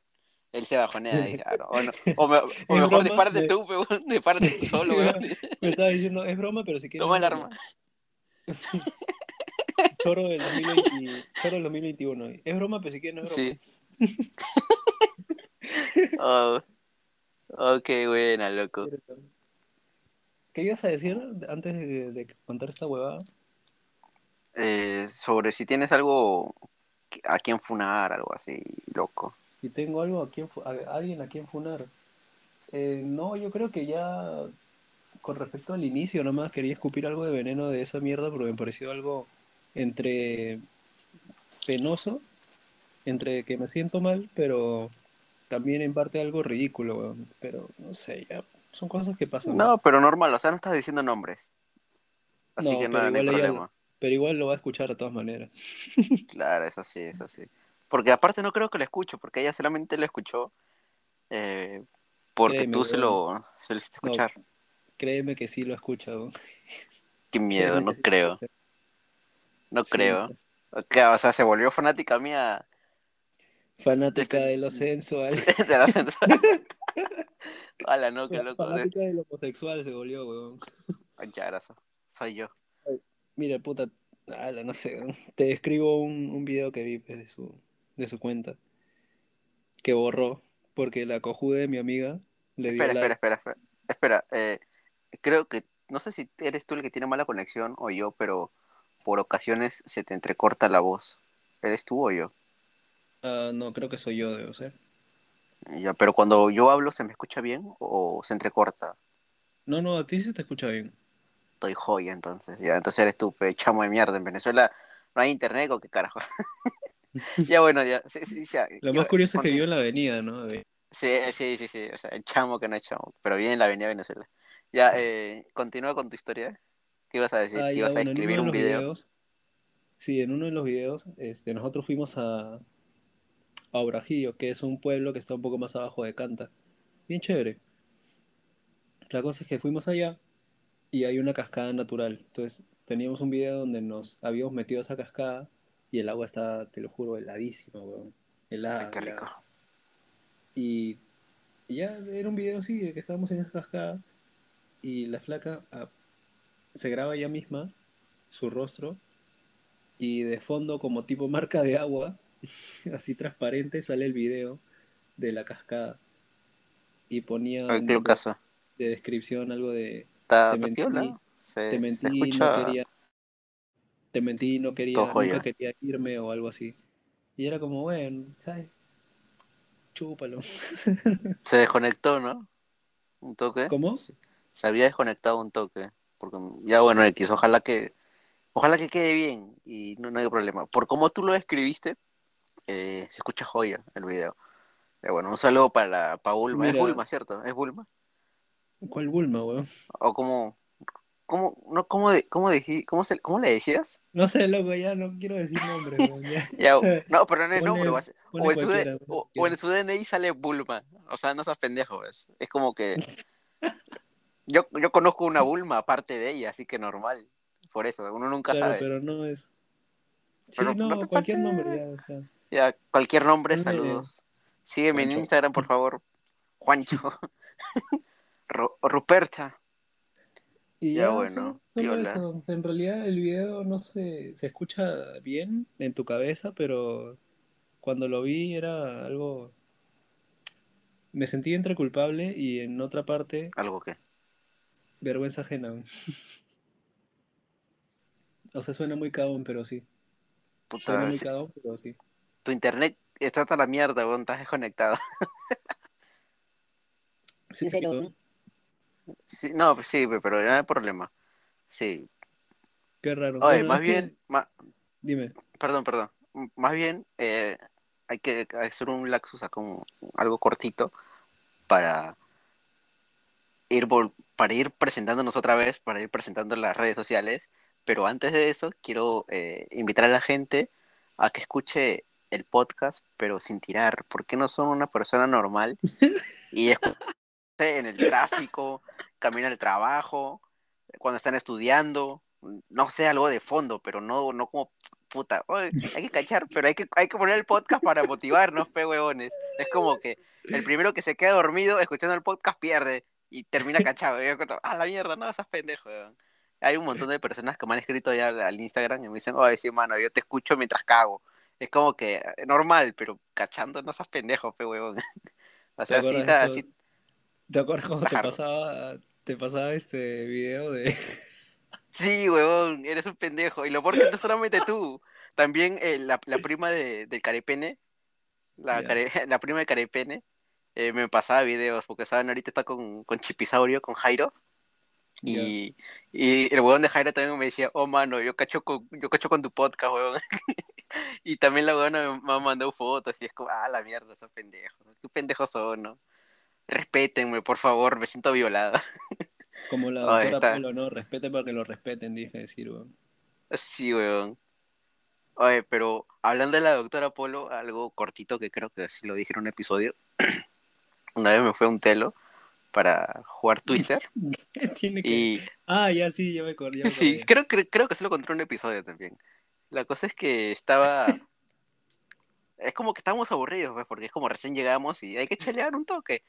él se bajonea y, ah, no, o, no- o me- o mejor dispárate de- tú, weón, dispárate tú solo, weón. Me estaba diciendo, es broma, pero si quieres. Toma el es broma". arma. Choro del 2020 Choro del 2021. Es broma, pero si quieres no es broma. Sí. Oh, ok, buena, loco. ¿Qué ibas a decir antes de, de contar esta huevada? Eh, sobre si tienes algo a quien funar, algo así, loco. Si tengo algo a quien, fu- a, alguien a quien funar. Eh, no, yo creo que ya con respecto al inicio, nomás quería escupir algo de veneno de esa mierda porque me pareció algo entre penoso, entre que me siento mal, pero también en parte algo ridículo, weón. Pero no sé, ya son cosas que pasan. No, pero normal, o sea, no estás diciendo nombres. Así No, que no, pero no hay problema. Pero igual lo va a escuchar de todas maneras. Claro, eso sí, eso sí. Porque aparte no creo que lo escucho, porque ella solamente lo escuchó eh, porque Créeme, tú se lo, se lo hiciste No, escuchar. Créeme que sí lo escucha, weón. Qué miedo, Créeme no sí lo creo, no Sí, creo. O sea, se volvió fanática mía Fanática Desde- de lo sensual. de la censura. Hola, no, qué loco. De... Fanática del homosexual se volvió, weón. Ay, ya. Soy yo. Mira, puta, ala, no sé, te describo un, un video que vi pues, de su, de su cuenta, que borró, porque la cojuda de mi amiga le dio Espera, espera, espera, espera. Espera, eh, creo que, no sé si eres tú el que tiene mala conexión o yo, pero por ocasiones se te entrecorta la voz. ¿Eres tú o yo? Ah, no, creo que soy yo, debo ser. Ya, pero cuando yo hablo, ¿se me escucha bien o se entrecorta? No, no, a ti se te escucha bien. Estoy joya, entonces. Ya, entonces eres tú, pe, chamo de mierda. En Venezuela no hay internet o qué carajo. ya, bueno, ya. Sí, sí, ya. Lo más curioso es que vivo en la avenida, ¿no? De- Sí, sí, sí, sí. O sea, el chamo que no es chamo. Pero bien en la avenida Venezuela. Ya, eh, continúa con tu historia. ¿Qué ibas a decir? Ah, ¿Que ya, ibas a bueno, en uno escribir de un video? videos, sí, en uno de los videos, este, nosotros fuimos a, a Obrajillo, que es un pueblo que está un poco más abajo de Canta. Bien chévere. La cosa es que fuimos allá y hay una cascada natural. Entonces teníamos un video donde nos habíamos metido a esa cascada y el agua está, te lo juro, heladísima, weón. Helada, Ay, qué helada. rico. Y, y ya era un video así, de que estábamos en esa cascada y la flaca ah, se graba ella misma, su rostro, y de fondo como tipo marca de agua, así transparente, sale el video de la cascada. Y ponía Ay, de descripción algo de ¿Está te mentí, piola? Se, te se mentí, escucha... no quería, te mentí, no quería, nunca quería irme o algo así. Y era como, bueno, ¿sabes? Chúpalo. Se desconectó, ¿no? un toque. ¿Cómo? Se había desconectado un toque. Porque ya bueno, X, ojalá que ojalá que quede bien y no, no hay problema. Por cómo tú lo escribiste, eh, se escucha joya el video. Pero bueno, un saludo para, para Bulma. Es. Bulma, ¿cierto? ¿Es Bulma? ¿Cuál Bulma, weón? ¿O cómo, cómo, no, cómo, de- cómo, dejí- cómo, se, cómo le decías? No sé, loco, ya no quiero decir nombre, weón. Ya. Ya, no, pero no es nombre. O en, su cualquiera, D- o, en su DNI sale Bulma. O sea, no seas pendejo, ¿ves? Es como que... Yo, yo conozco una Bulma aparte de ella, así que normal. Por eso, uno nunca Claro, sabe. pero no es. Sí, Pero no, no cualquier nombre ya. cualquier nombre, saludos. Sígueme en. Instagram, por favor. Juancho. Ru- Ruperta. Y Ya, ya, bueno, solo- solo piola. eso. En realidad el video no se, se escucha bien en tu cabeza, pero cuando lo vi era algo... Me sentí entre culpable y en otra parte Algo que. vergüenza ajena. O sea, suena muy cagón, pero sí. Suena Puta, muy si- cagón, pero sí. tu internet está hasta la mierda, weón, estás desconectado. Sí, ¿En serio? Sí, no, pues sí, pero no hay problema. Sí. Qué raro. Oye, Bueno, más que- bien, Dime. perdón, perdón. Más bien, eh, hay que hacer un laxus acá, un- algo cortito para ir vol- para ir presentándonos otra vez, para ir presentando las redes sociales. Pero antes de eso, quiero eh, invitar a la gente a que escuche el podcast, pero sin tirar. ¿Por qué no son una persona normal? Y en el tráfico, camino al trabajo, cuando están estudiando, no sé, algo de fondo, pero no, no como puta. Oye, hay que cachar, pero hay que, hay que poner el podcast para motivarnos, pe huevones. Es como que el primero que se queda dormido escuchando el podcast pierde y termina cachado. Y yo cuento, ah, la mierda, no, esas pendejo, weón. Hay un montón de personas que me han escrito ya al, Instagram y me dicen, oye, sí, mano, yo te escucho mientras cago. Es como que eh, normal, pero cachando no seas pendejo, pe huevón. o sea, ¿Te sí, acuerdas está- esto? sí- ¿Te acuerdas cuando te pasaba, te pasaba este video de... sí, huevón, eres un pendejo. Y lo peor que no solamente tú, también eh, la, la prima de, del Carepene, la, care- la prima de Carepene, eh, me pasaba videos, porque saben, ahorita está con, con Chipisaurio, con Jairo. Y, y el huevón de Jairo también me decía, oh mano, yo cacho con, yo cacho con tu podcast, huevón. y también la huevona me, me ha mandado fotos y es como, ah, la mierda, esos pendejos. Qué pendejos son, ¿no? Respétenme, por favor, me siento violada. Como la Oye, doctora está- Polo, ¿no? Respete para que lo respeten, dije decir, weón. Sí, weón. Oye, pero hablando de la doctora Polo, algo cortito que creo que sí lo dije en un episodio. Una vez me fue a un telo para jugar Twister Tiene que... y Ah, ya sí, ya me acordé. ya me sí, creo, creo, creo que se lo conté en un episodio también. La cosa es que estaba... Es como que estábamos aburridos, pues, porque es como recién llegamos y hay que chalear un toque.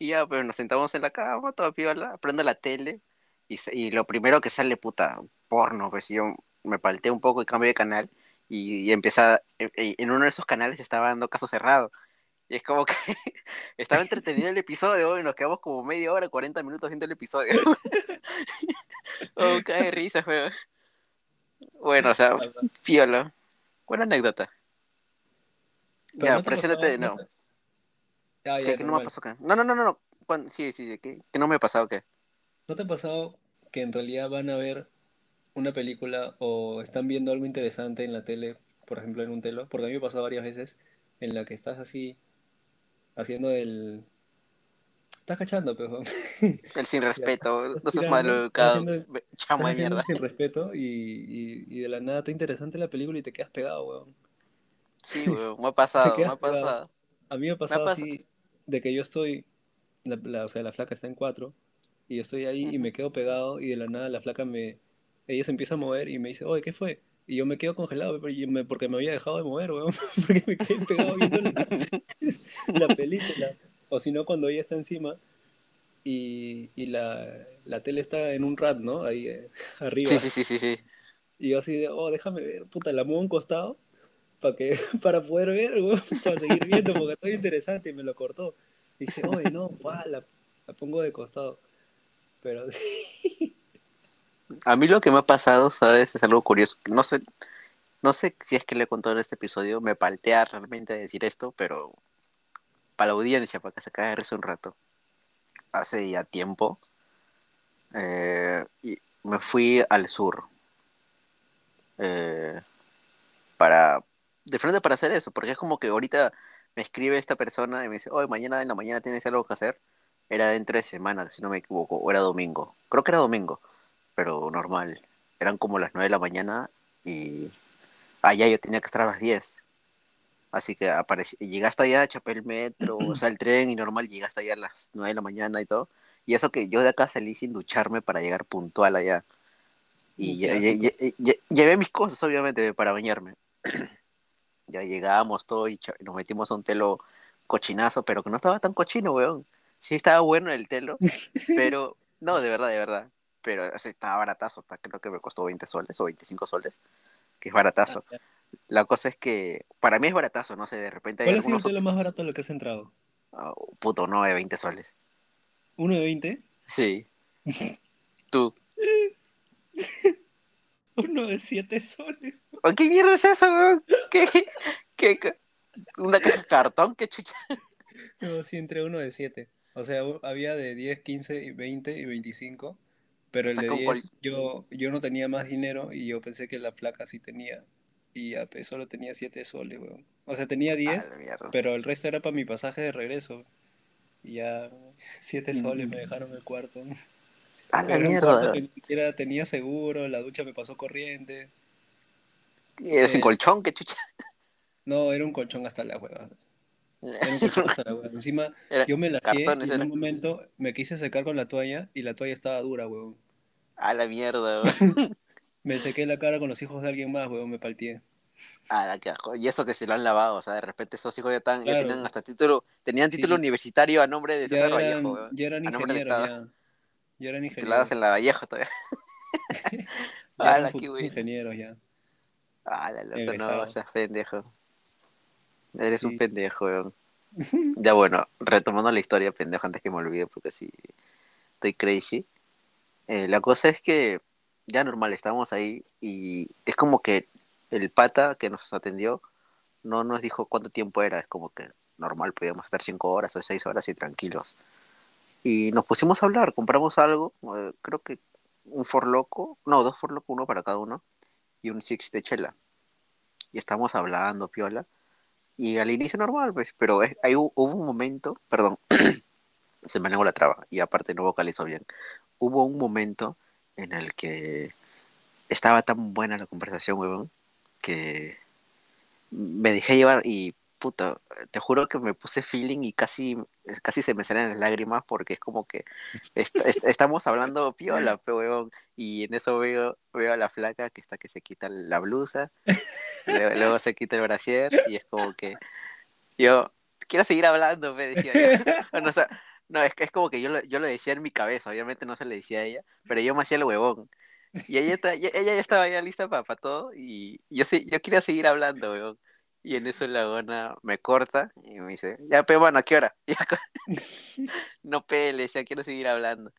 Y ya, pues nos sentamos en la cama, toda piola, prendo la tele y, y lo primero que sale, puta, porno, pues yo me palteé un poco y cambio de canal y, y empecé a- en, en uno de esos canales estaba dando caso cerrado. Y es como que estaba entretenido el episodio y nos quedamos como media hora, 40 minutos viendo el episodio. oh, cae de risa, fue. Bueno, o sea, piola. Buena anécdota. Pero ya, no te preséntate, no. Ah, ¿Qué, ya, qué no me ha pasado? ¿qué? No, no, no, no. no. Sí, sí, ¿qué, qué no me ha pasado? ¿Qué? ¿No te ha pasado que en realidad van a ver una película o están viendo algo interesante en la tele, por ejemplo en un telo? Porque a mí me ha pasado varias veces en la que estás así haciendo el... Estás cachando, pero... El sin respeto. No estás cada haciendo- chamo de mierda. sin respeto y, y, y de la nada está interesante la película y te quedas pegado, weón. Sí, weón, me ha pasado, me ha pegado. pasado. A mí me ha pasado pas- así de que yo estoy, la, la- o sea, la flaca está en cuatro y yo estoy ahí y me quedo pegado y de la nada la flaca me, ella se empieza a mover y me dice, oye, ¿qué fue? Y yo me quedo congelado porque me había dejado de mover, weón, porque me quedé pegado viendo la, la película. O si no, cuando ella está encima y, y la, la tele está en un rat, ¿no? Ahí eh, arriba. Sí, sí, sí, sí, sí. Y yo así de, oh, déjame ver, puta, la muevo a un costado para poder ver, para seguir viendo, porque estoy interesante y me lo cortó. Y dice, oye, no, guau, la, pongo de costado. Pero A mí lo que me ha pasado, ¿sabes? Es algo curioso. No sé, no sé si es que le he contado en este episodio. Me paltea realmente decir esto, pero para la audiencia, para que se caiga un rato. hace ya tiempo. Eh, y me fui al sur. Eh, para, de frente para hacer eso, porque es como que ahorita me escribe esta persona y me dice, hoy mañana en la mañana tienes algo que hacer. Era dentro de semana, si no me equivoco, o era domingo. Creo que era domingo, pero normal. Eran como las 9 de la mañana y allá yo tenía que estar a las 10. Así que aparecí, llegué hasta allá, chapé el metro, o sea, el tren y normal, llegué hasta allá a las 9 de la mañana y todo. Y eso que yo de acá salí sin ducharme para llegar puntual allá. Y llevé mis cosas, obviamente, para bañarme. ya llegamos todo y nos metimos a un telo cochinazo, pero que no estaba tan cochino, weón. Sí estaba bueno el telo, pero no, de verdad, de verdad. Pero estaba baratazo, creo que me costó 20 soles o 25 soles, que es baratazo. Ah, la cosa es que para mí es baratazo, no sé, de repente hay ¿Cuál es lo más barato lo que has entrado? Oh, puto, no, de 20 soles. ¿Uno de 20? Sí. Tú. Uno de 7 soles. ¿Qué mierda es eso, ¿Qué, qué, ¿Una caja de cartón? ¿Qué chucha? No, sí, entre uno de 7. O sea, había de 10, 15, 20 y 25. Pero el de 10, yo, yo no tenía más dinero y yo pensé que la placa sí tenía y a solo tenía 7 soles, weón. O sea, tenía 10, pero el resto era para mi pasaje de regreso. Y ya 7 soles me mm. dejaron el cuarto. A la mierda. Que ni siquiera tenía seguro, la ducha me pasó corriente. ¿Y era sin eh, colchón? ¿Qué chucha? No, era un colchón hasta la hueva. Era un colchón hasta la hueva. Encima, yo me la y en un momento me quise secar con la toalla y la toalla estaba dura, weón. A la mierda, weón. Me sequé la cara con los hijos de alguien más, weón, me palteé. Ah, qué asco. Y eso que se lo han lavado, o sea, de repente esos hijos ya, están, ya tenían hasta título, tenían título universitario a nombre de César Vallejo, weón. Ya eran ingenieros, ya. Ya eran ingenieros. en la Vallejo todavía. ah, la ingenieros ya. Ah, la loco, no, seas pendejo. Eres un pendejo, weón. ya bueno, retomando la historia, pendejo, antes que me olvide, porque sí, estoy crazy. Eh, la cosa es que ya normal, estábamos ahí y es como que el pata que nos atendió no nos dijo cuánto tiempo era, es como que normal, podíamos estar cinco horas o seis horas y tranquilos. Y nos pusimos a hablar, compramos algo, creo que un forloco, no, dos forloco, uno para cada uno, y un six de chela. Y estábamos hablando, piola. Y al inicio normal, pues, pero ahí hubo un momento, perdón, se me negó la traba y aparte no vocalizó bien. Hubo un momento en el que estaba tan buena la conversación, huevón, que me dejé llevar y puta, te juro que me puse feeling y casi, casi se me salen las lágrimas porque es como que estamos hablando piola, huevón, y en eso veo, veo a la flaca que está que se quita la blusa, luego, se quita el brasier y es como que yo quiero seguir hablando, me decía yo. sea, no, es es como que yo lo, yo lo decía en mi cabeza, obviamente no se le decía a ella, pero yo me hacía el huevón. Y ella, está, ella ya estaba ya lista para, todo y yo yo quería seguir hablando, huevón. Y en eso la gona me corta y me dice, ya, pero bueno, ¿a qué hora? no pele, ya quiero seguir hablando.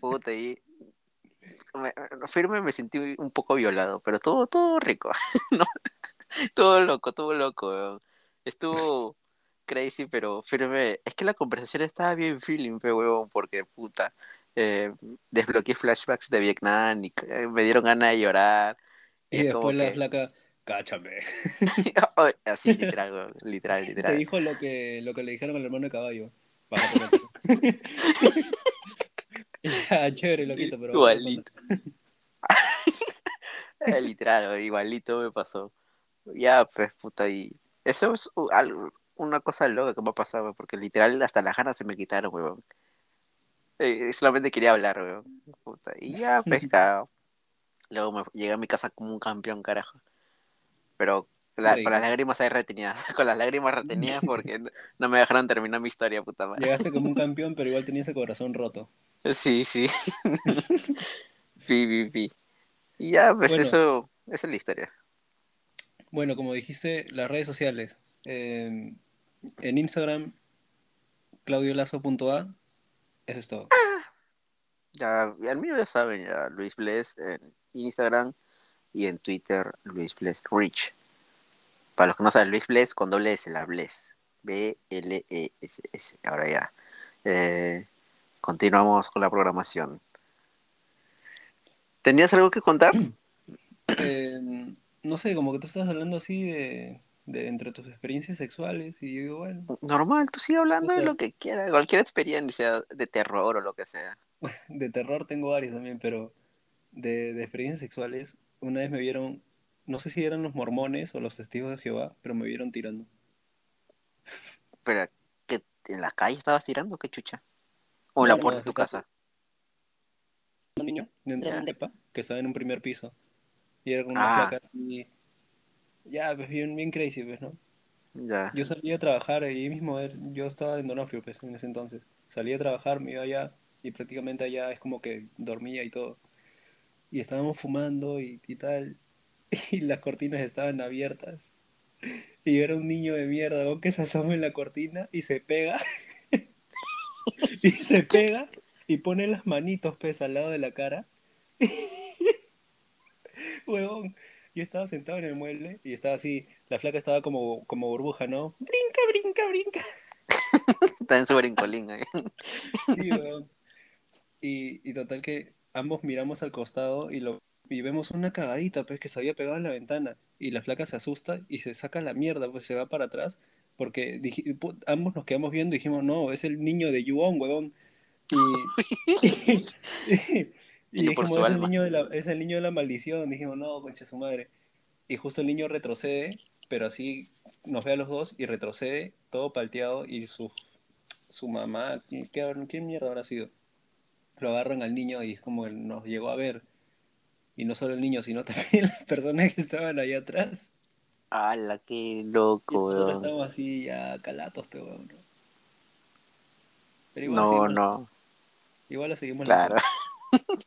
Puta, y firme me sentí un poco violado, pero todo, todo rico. todo loco, todo loco, huevón. Estuvo crazy, pero firme. Es que la conversación estaba bien feeling, pe huevón, porque puta. Eh, desbloqueé flashbacks de Vietnam y eh, me dieron ganas de llorar. Y, después la flaca, cáchame. Así, literal, literal, literal. Se dijo lo que, lo que le dijeron al hermano de caballo. ya, chévere, loquito, pero. Igualito. literal, igualito me pasó. Ya, pues, puta, y eso es algo, una cosa loca que me ha pasado, porque literal hasta las ganas se me quitaron, weón. Eh, solamente quería hablar, weón. Y ya, pescado. Luego me llegué a mi casa como un campeón, carajo. Pero con las lágrimas ahí retenidas. con las lágrimas retenidas porque no me dejaron terminar mi historia, puta madre. Llegaste como un campeón, pero igual tenías el corazón roto. Sí, sí. pi, pi, pi. Y ya, pues eso, esa es la historia. Bueno, como dijiste, las redes sociales. Eh, en Instagram, claudiolazo.a. Eso es todo. Ya, al mío ya saben, ya Luis Bless en Instagram y en Twitter Luis Bless Rich. Para los que no saben, Luis Bless con doble S, la Bless. B-L-E-S-S. Ahora ya. eh, continuamos con la programación. ¿Tenías algo que contar? Eh, no sé, como que tú estás hablando así de, de entre tus experiencias sexuales y yo digo, bueno, Normal, tú sigue hablando O de lo que quieras, cualquier experiencia de terror o lo que sea. de terror tengo varios también, pero de, de experiencias sexuales, una vez me vieron, no sé si eran los mormones o los testigos de Jehová, pero me vieron tirando. Pero, ¿que en la calle estabas tirando? ¿Qué chucha? ¿O en la puerta no, de tu casa? Un niño dentro de un depa que estaba en un primer piso y era con Ah. una placa así, ya, pues bien, bien crazy, pues, ¿no? Ya. Yo salía a trabajar ahí mismo, yo estaba en Donofrio, pues, en ese entonces. Salía a trabajar, me iba allá y prácticamente allá es como que dormía y todo. Y estábamos fumando y, y tal, y las cortinas estaban abiertas. Y yo era un niño de mierda, ¿no? que se asoma en la cortina y se pega. y se pega y pone las manitos, pues, al lado de la cara. Huevón. Yo estaba sentado en el mueble y estaba así, la flaca estaba como, como burbuja, ¿no? Brinca, brinca, brinca. Está en su brincolín ahí. Sí, weón. Y, y total que ambos miramos al costado y lo y vemos una cagadita, pues, que se había pegado en la ventana. Y la flaca se asusta y se saca la mierda, pues se va para atrás. Porque dij- ambos nos quedamos viendo y dijimos, no, es el niño de Yuon, huevón. Y, y, dijimos, es el niño de la, es el niño de la maldición. Dijimos, no, concha su madre. Y justo el niño retrocede, pero así nos ve a los dos y retrocede, todo palteado. Y su, su mamá, ¿qué, qué mierda habrá sido? Lo agarran al niño y es como él nos llegó a ver. Y no solo el niño, sino también las personas que estaban allá atrás. ¡Hala, qué Y loco, weón! estábamos así ya calatos, pero ¿no? Pero igual, No, seguimos, no, igual la seguimos claro.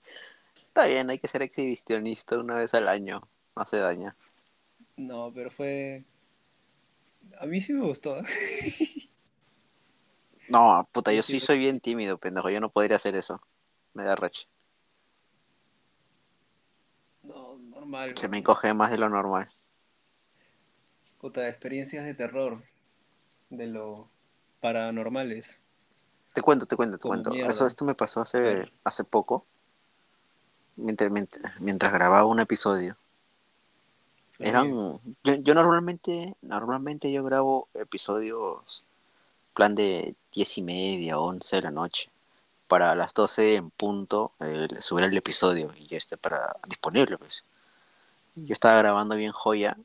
Está bien, hay que ser exhibicionista una vez al año. No hace daño. No, pero fue... A mí sí me gustó. ¿eh? No, puta, yo sí. soy bien tímido, pendejo. Yo no podría hacer eso. Me da reche. No, normal. Se me encoge más de lo normal. Puta, experiencias de terror. De los paranormales. Te cuento, te cuento, te Como cuento. mierda. Eso, esto me pasó hace, hace poco. Mientras, mientras, mientras grababa un episodio. Eran, yo, yo normalmente, normalmente yo grabo episodios plan de diez y media, once de la noche. Para las 12 en punto, eh, subir el episodio y ya para disponible, pues. Yo estaba grabando bien joya,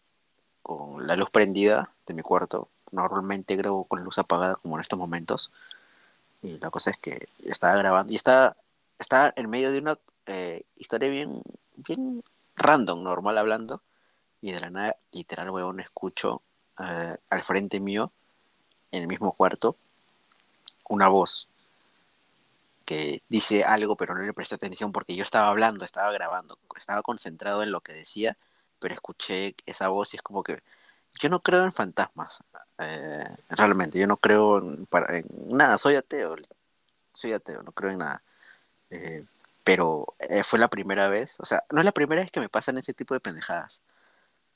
con la luz prendida de mi cuarto. Normalmente grabo con luz apagada como en estos momentos. Y la cosa es que estaba grabando y estaba, estaba en medio de una eh, historia bien, bien random, normal hablando. Y de la nada, literal, weón, escucho eh, al frente mío, en el mismo cuarto, una voz que dice algo, pero no le presté atención porque yo estaba hablando, estaba grabando, estaba concentrado en lo que decía, pero escuché esa voz y es como que yo no creo en fantasmas, eh, realmente, yo no creo en, para- nada, soy ateo, soy ateo, no creo en nada. Eh, pero eh, fue la primera vez, o sea, no es la primera vez que me pasan ese tipo de pendejadas,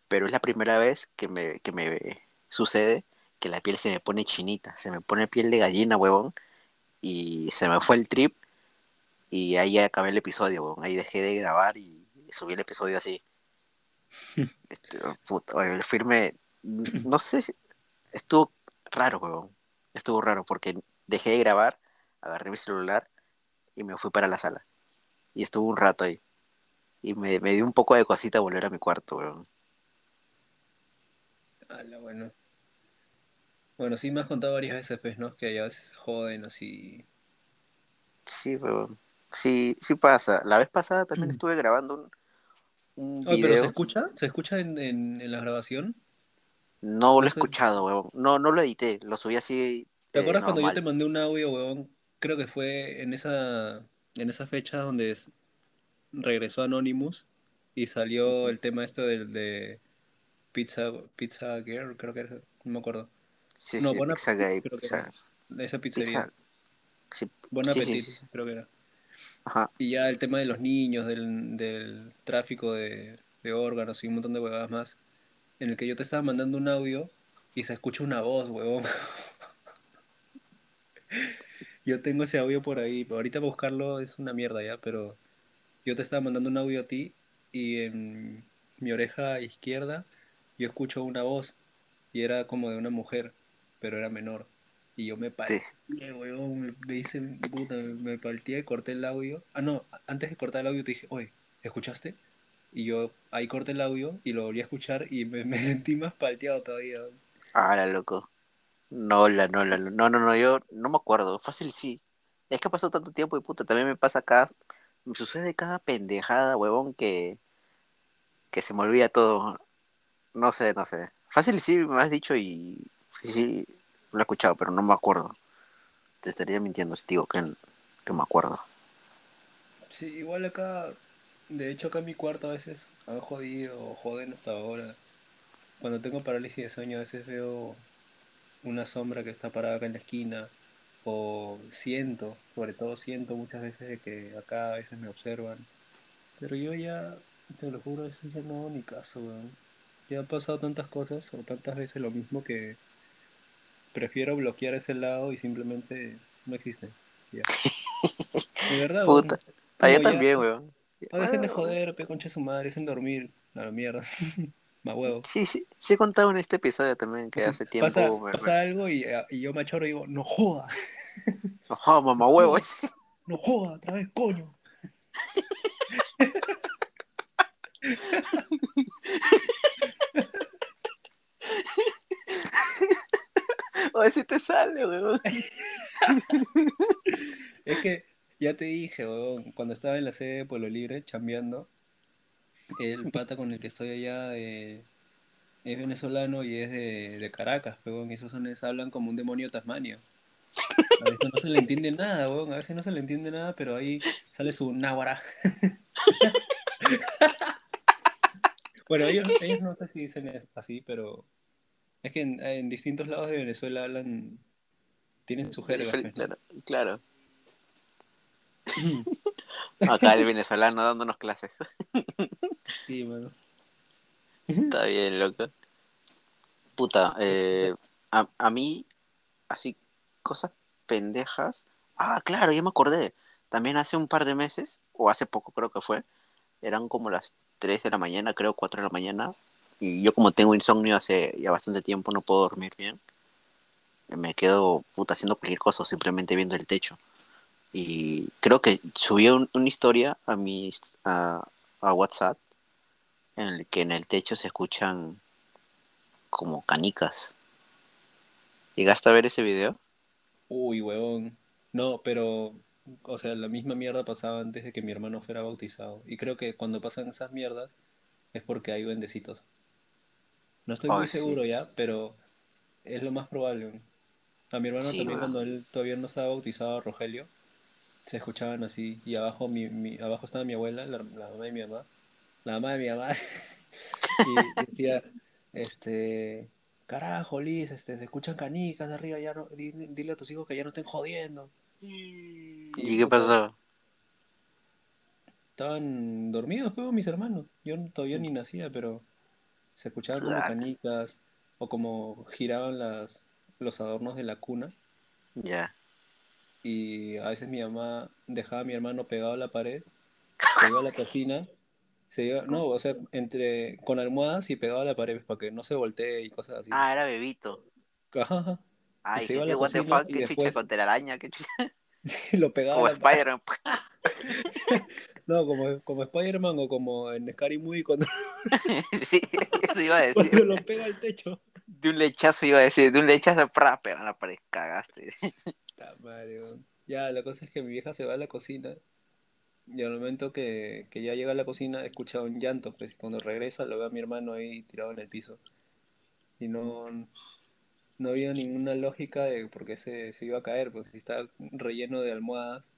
pero es la primera vez que me, que me sucede que la piel se me pone chinita, se me pone piel de gallina, huevón, y se me fue el trip y ahí acabé el episodio, ahí dejé de grabar y subí el episodio así. Este, el firme, no sé, si- estuvo raro, huevón, estuvo raro porque dejé de grabar, agarré mi celular y me fui para la sala. Y estuve un rato ahí. Y me, me dio un poco de cosita volver a mi cuarto, weón. Ala, bueno. Bueno, sí me has contado varias veces, pues, ¿no? Que a veces se joden así. Sí, weón. Sí, sí pasa. La vez pasada también estuve grabando un, un Oye, pero ¿se video. escucha? ¿Se escucha en, en, en la grabación? No lo he escuchado, weón. No, no lo edité. Lo subí así. ¿Te eh, acuerdas cuando yo te mandé un audio, weón? Creo que fue en esa, en esa fecha donde es- regresó Anonymous y salió el tema esto del de Pizza, Pizza Girl, creo que era, no me acuerdo. Sí, no, sí, Bon Pizza Appetit, Gay, creo que Pizza. De esa pizzería. Pizza. Sí, sí, sí. creo que era. Ajá. Y ya el tema de los niños, del, del tráfico de, de órganos y un montón de huevadas más, en el que yo te estaba mandando un audio y se escucha una voz, huevón. Yo tengo ese audio por ahí. Ahorita buscarlo es una mierda ya, pero yo te estaba mandando un audio a ti y en mi oreja izquierda yo escucho una voz y era como de una mujer, pero era menor. Y yo me palteé, weón, me, me hice, puta, me, palteé y corté el audio. Ah, no, antes de cortar el audio te dije, oye, ¿escuchaste? Y yo ahí corté el audio y lo volví a escuchar y me, me sentí más palteado todavía. Ah, la loco. No, la, no, la, no, no, no, yo no me acuerdo. Fácil sí. Es que ha pasado tanto tiempo y puta, también me pasa cada, me sucede cada pendejada, huevón, que, que se me olvida todo. No sé, no sé. Fácil sí me has dicho y sí, sí lo he escuchado, pero no me acuerdo. Te estaría mintiendo, digo que, que me acuerdo. Sí, igual acá, de hecho acá en mi cuarto a veces han jodido o joden hasta ahora. Cuando tengo parálisis de sueño a veces veo una sombra que está parada acá en la esquina o siento, sobre todo siento muchas veces de que acá a veces me observan. Pero yo ya, te lo juro, eso ya no ni caso, weón. Ya han pasado tantas cosas o tantas veces lo mismo que prefiero bloquear ese lado y simplemente no existe. Ya. De verdad. Puta. Ah, yo también, weón. No dejen de joder, pe concha su madre, dejen de dormir. A la mierda. Más huevo. Sí, sí, sí he contado en este episodio también que hace tiempo. Pasa, me- pasa algo y, y yo me achoro y digo, no joda, Ajá, mamá huevo. no joda, otra vez, coño. A ver si te sale, weón. Es que ya te dije, weón, cuando estaba en la sede de Pueblo Libre, chambeando, el pata con el que estoy allá eh, es venezolano y es de, de Caracas, weón, y esos sones hablan como un demonio tasmanio. A veces no se le entiende nada, weón, a veces no se le entiende nada, pero ahí sale su náhuara. Bueno, ellos, ellos no sé si dicen así, pero es que en, en distintos lados de Venezuela hablan, tienen su jerga. pues. Claro, claro. Acá el venezolano dándonos clases. Sí, mano. Está bien, loco. Puta, eh, a, a mí, así, cosas pendejas. Ah, claro, ya me acordé. También hace un par de meses, o hace poco creo que fue, eran como las 3 de la mañana, creo 4 de la mañana. Y yo como tengo insomnio hace ya bastante tiempo, no puedo dormir bien. Me quedo, puta, haciendo cualquier cosa, simplemente viendo el techo. Y creo que subí un- una historia a mi a, a WhatsApp en el que en el techo se escuchan como canicas. ¿Llegaste a ver ese video? Uy, huevón. No, pero, o sea, la misma mierda pasaba antes de que mi hermano fuera bautizado. Y creo que cuando pasan esas mierdas es porque hay duendecitos. No estoy muy sí. seguro ya, pero es lo más probable. A mi hermano Sí, también cuando él todavía no estaba bautizado, Rogelio, se escuchaban así. Y abajo, mi, mi- abajo estaba mi abuela, la, la mamá de mi mamá. La mamá de mi mamá. y decía, este, carajo, Liz, este, se escuchan canicas arriba, ya no, di- dile a tus hijos que ya no estén jodiendo. ¿Y Y qué pasó? Estaban dormidos, pues, mis hermanos. Yo todavía ni nacía, pero se escuchaban como canicas o como giraban las, los adornos de la cuna. Ya. Y a veces mi mamá dejaba a mi hermano pegado a la pared, se iba a la cocina, se iba, no, o sea, entre, con almohadas y pegado a la pared para que no se voltee y cosas así. Ah, era bebito. Ajá. Ay, qué what the fuck, qué chucha después- con telaraña, qué chucha. lo pegaba pared. Spider-Man. No, como, como Spider-Man o como en Scary Movie cuando, sí, eso iba a cuando decir. lo pega al techo. De un lechazo iba a decir, de un lechazo, pra, pega la pared, cagaste. Madre, weón. Ya, la cosa es que mi vieja se va a la cocina y al momento que, que ya llega a la cocina escucha un llanto, pues cuando regresa lo ve a mi hermano ahí tirado en el piso. Y no, no había ninguna lógica de por qué se, se iba a caer, pues si está relleno de almohadas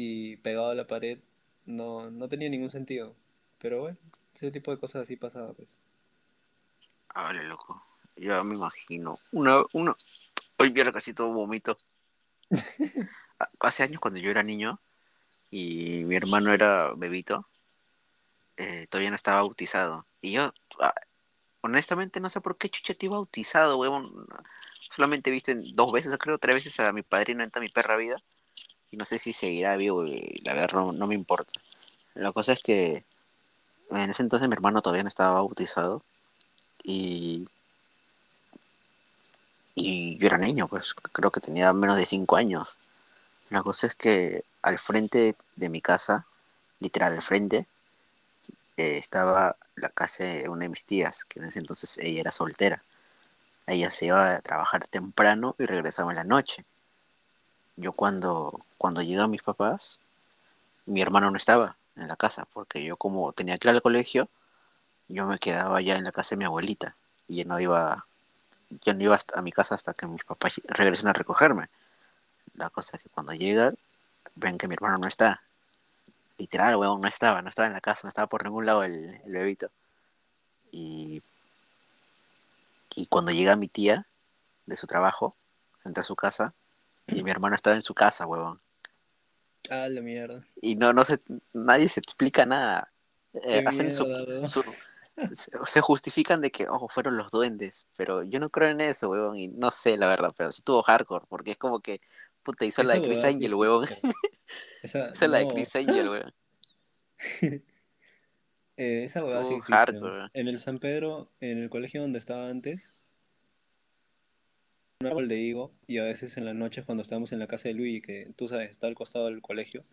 y pegado a la pared, no, no tenía ningún sentido. Pero bueno, ese tipo de cosas así pasaba, pues. Vale, loco. Yo me imagino. Una, una. Hoy vieron casi todo vomito. Hace años cuando yo era niño y mi hermano era bebito, eh, todavía no estaba bautizado. Y yo, ah, honestamente no sé por qué chucha te he bautizado, weón. Solamente viste dos veces, creo, tres veces a mi padrino en toda mi perra vida. Y no sé si seguirá vivo, la verdad no, me importa. La cosa es que en ese entonces mi hermano todavía no estaba bautizado. Y. Y yo era niño, pues creo que tenía menos de cinco años. La cosa es que al frente de mi casa, literal al frente, eh, estaba la casa de una de mis tías, que en ese entonces ella era soltera. Ella se iba a trabajar temprano y regresaba en la noche. Yo cuando, cuando a mis papás, mi hermano no estaba en la casa, porque yo como tenía que ir al colegio, yo me quedaba ya en la casa de mi abuelita y no iba, yo no iba a mi casa hasta que mis papás regresen a recogerme. La cosa es que cuando llegan, ven que mi hermano no está. Literal, weón, no estaba, no estaba en la casa, no estaba por ningún lado el, el bebito. Y, y cuando llega mi tía de su trabajo, entra a su casa, y mi hermano estaba en su casa, huevón. Ah, la mierda. Y no, no se, nadie se explica nada. Eh, hacen su, se justifican de que, ojo, fueron los duendes, pero yo no creo en eso, huevón, y no sé la verdad, pero sí tuvo hardcore, porque es como que, puta, hizo la de Chris Angel, huevón. Esa, es la de Chris Angel, huevón. eh, esa huevada sí hardcore. En el San Pedro, en el colegio donde estaba antes, un árbol de higo, y a veces en la noche cuando estábamos en la casa de Luis, que tú sabes, está al costado del colegio,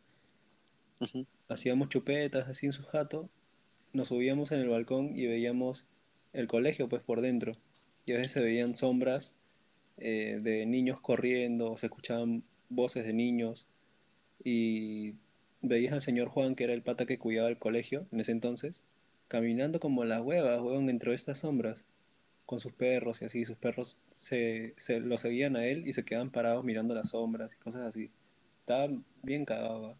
hacíamos chupetas así en su jato, nos subíamos en el balcón y veíamos el colegio pues por dentro. Y a veces se veían sombras eh, de niños corriendo, se escuchaban voces de niños. Y veías al señor Juan, que era el pata que cuidaba el colegio en ese entonces, caminando como las huevas, huevón, dentro de estas sombras, con sus perros y así, sus perros se, se lo seguían a él y se quedaban parados mirando las sombras y cosas así. Estaba bien cagado.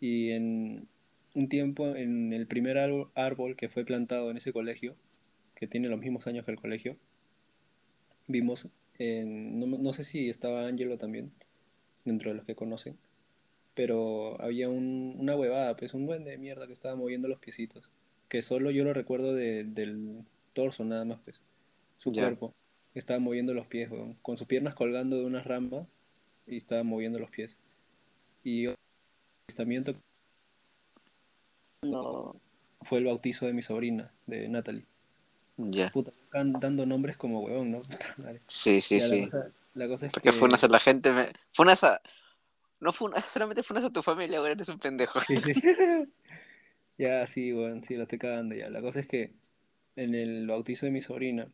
Y en, un tiempo en el primer árbol que fue plantado en ese colegio, que tiene los mismos años que el colegio, vimos, no, sé si estaba Angelo también, dentro de los que conocen, pero había una huevada, pues un buen de mierda que estaba moviendo los piecitos, que solo yo lo recuerdo del torso nada más, pues, su cuerpo, estaba moviendo los pies, con sus piernas colgando de una rama y estaba moviendo los pies. Y yo, fue el bautizo de mi sobrina, de Natalie. Ya. Puta, dando nombres como huevón, ¿no? sí, sí, sí. La cosa, es Porque que... fue una la gente, me... fue una no fue una... solamente fue una a tu familia, güey, eres un pendejo. Sí, sí. ya, sí, bueno, sí, lo estoy cagando ya. La cosa es que en el bautizo de mi sobrina,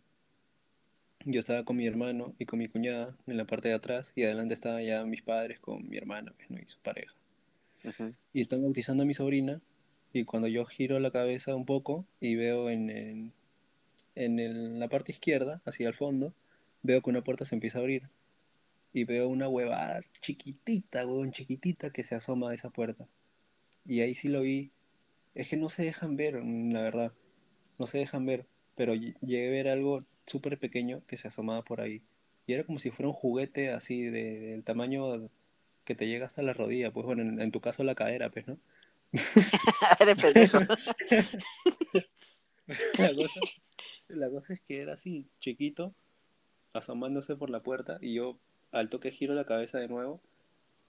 yo estaba con mi hermano y con mi cuñada en la parte de atrás y adelante estaban ya mis padres con mi hermana pues, ¿no? y su pareja. Y están bautizando a mi sobrina y cuando yo giro la cabeza un poco y veo en, en, la parte izquierda, hacia el fondo, veo que una puerta se empieza a abrir. Y veo una huevada chiquitita, huevón, chiquitita que se asoma de esa puerta. Y ahí sí lo vi. Es que no se dejan ver, mm, la verdad. No se dejan ver. Pero llegué a ver algo súper pequeño que se asomaba por ahí. Y era como si fuera un juguete así del tamaño que te llega hasta la rodilla. Pues bueno, en, en tu caso la cadera, pues, ¿no? Eres pendejo. la, cosa, es que era así, chiquito, asomándose por la puerta, y yo al toque giro la cabeza de nuevo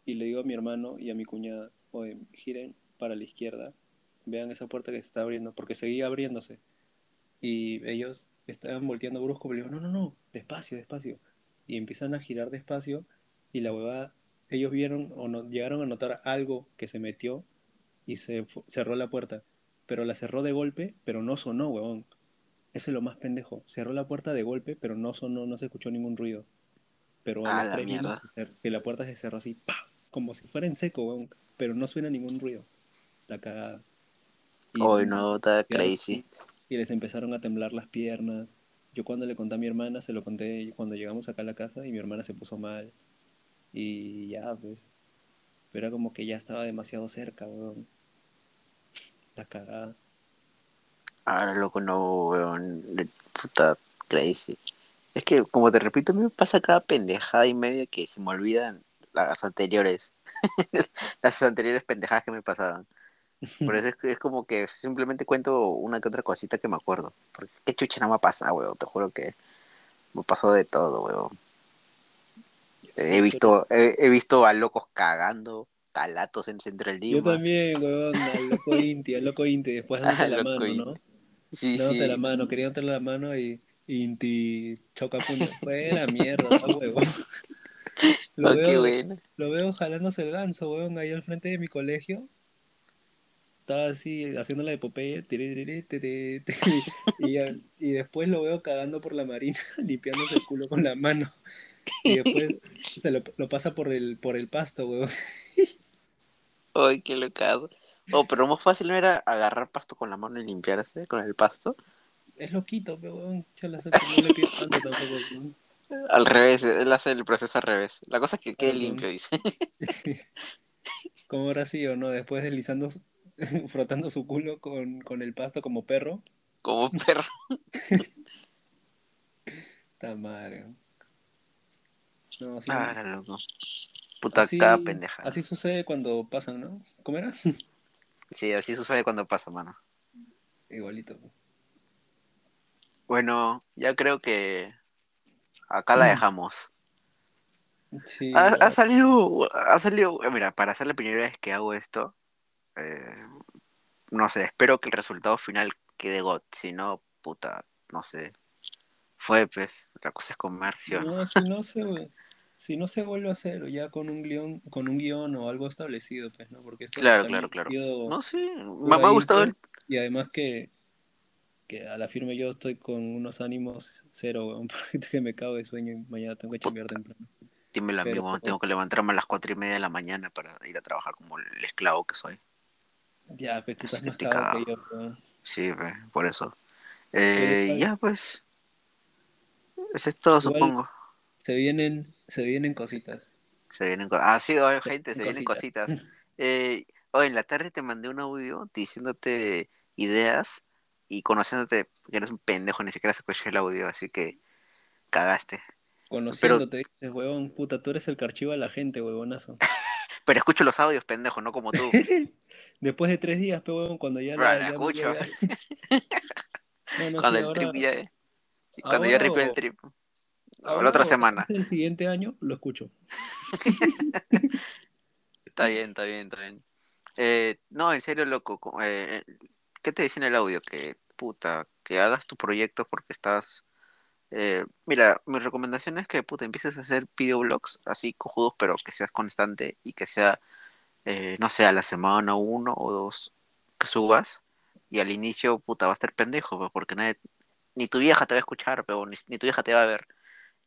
y le digo a mi hermano y a mi cuñada, oye, giren para la izquierda, vean esa puerta que se está abriendo, porque seguía abriéndose. Y ellos estaban volteando brusco, pero digo, no, no, no, despacio, despacio. Y empiezan a girar despacio y la huevada, ellos vieron o no, llegaron a notar algo que se metió y se cerró la puerta. Pero la cerró de golpe, pero no sonó, huevón. Eso es lo más pendejo. Cerró la puerta de golpe, pero no sonó, no se escuchó ningún ruido. Pero a que la puerta se cerró así, ¡pah! como si fuera en seco, huevón. Pero no suena ningún ruido. La cagada. Hoy no, está crazy. Y les empezaron a temblar las piernas. Yo cuando le conté a mi hermana, se lo conté cuando llegamos acá a la casa y mi hermana se puso mal. Y ya, pues. Pero era como que ya estaba demasiado cerca, weón la cagada. Ahora, loco, no, weón. Puta, crazy. Es que, como te repito, a mí me pasa cada pendejada y media que se me olvidan las anteriores. las anteriores pendejadas que me pasaban. Por eso es, que es como que simplemente cuento una que otra cosita que me acuerdo. Porque qué chucha no me ha pasado, weón. Te juro que me pasó de todo, weón. He visto, he, he visto a locos cagando, calatos en el centro del día. Yo también, weón, al loco Inti, al loco Inti, después dándote la mano, Inti. ¿no? Sí, Dándote sí. la mano, quería darte la mano y Inti choca puño. Fuera mierda, da huevo. Lo Oh, qué veo, bueno. lo veo jalándose el ganso, weón, ahí al frente de mi colegio. Estaba así, haciendo la de Popeye, tiri, tiri, tiri, y, después lo veo cagando por la marina, limpiándose el culo con la mano. Y después se lo, lo pasa por el, por el pasto, weón. Ay, qué locado. Oh, pero más fácil no era agarrar pasto con la mano y limpiarse con el pasto. Es loquito, pero weón, chala, no le pido tanto tampoco. weón. Al revés, él hace el proceso al revés. La cosa es que quede limpio, dice. Como ahora sí o no, después deslizando, frotando su culo con, con el pasto como perro. Como un perro. Está madre. No, sí, Ah, loco. Puta, así, cada pendeja. así sucede cuando pasan, ¿no? ¿Cómo era? Sí, así sucede cuando pasa, mano. Igualito. Bueno, ya creo que acá la dejamos. Sí, Ha, ha salido, ha salido, mira, para ser la primera vez que hago esto, eh, no sé, espero que el resultado final quede God, si no, puta, no sé, fue pues, la cosa es comer, ¿sí o no? No, si no se, si no se vuelve a hacer ya con un guion, con un guion o algo establecido, pues, ¿no? Porque esto Claro, claro, claro. No, sí, me, me ha gustado el, Y además que, que a la firme yo estoy con unos ánimos cero, weón, porque que me cago de sueño y mañana tengo que chambear temprano. dímelo a mí, Pero- weón, tengo que levantarme a las cuatro y media de la mañana para ir a trabajar como el esclavo que soy. Ya, pues tú estás que más cagado que yo, weón. Sí, pues, por eso. Eh, ya, pues, eso es todo, Igual- supongo. Se vienen, se vienen cositas. Se vienen cosas. Ah, sí, oye, gente, se vienen vienen cositas. Eh, hoy en la tarde te mandé un audio diciéndote ideas y conociéndote que eres un pendejo, ni siquiera se escuchó el audio, así que cagaste. Conociéndote, dices, huevón, puta, tú eres el archiva a la gente, huevonazo. Pero escucho los audios, pendejo, no como tú. Después de tres días, pe, huevón, cuando ya la, la ya escucho. llega- No, no, Cuando sí, el ahora- trip ya. Cuando ahora ripé el trip. O la otra semana. El siguiente año lo escucho. Está bien, está bien, está bien. Eh, no, en serio, loco. co- eh, ¿Qué te dice en el audio? Que, puta, que hagas tu proyecto porque estás... eh, mira, mi recomendación es que, puta, empieces a hacer videoblogs así cojudos, pero que seas constante y que sea, eh, no sé, a la semana uno o dos que subas. Y al inicio, puta, va a estar pendejo, pues, porque nadie, ni tu vieja te va a escuchar, pero ni, ni tu vieja te va a ver.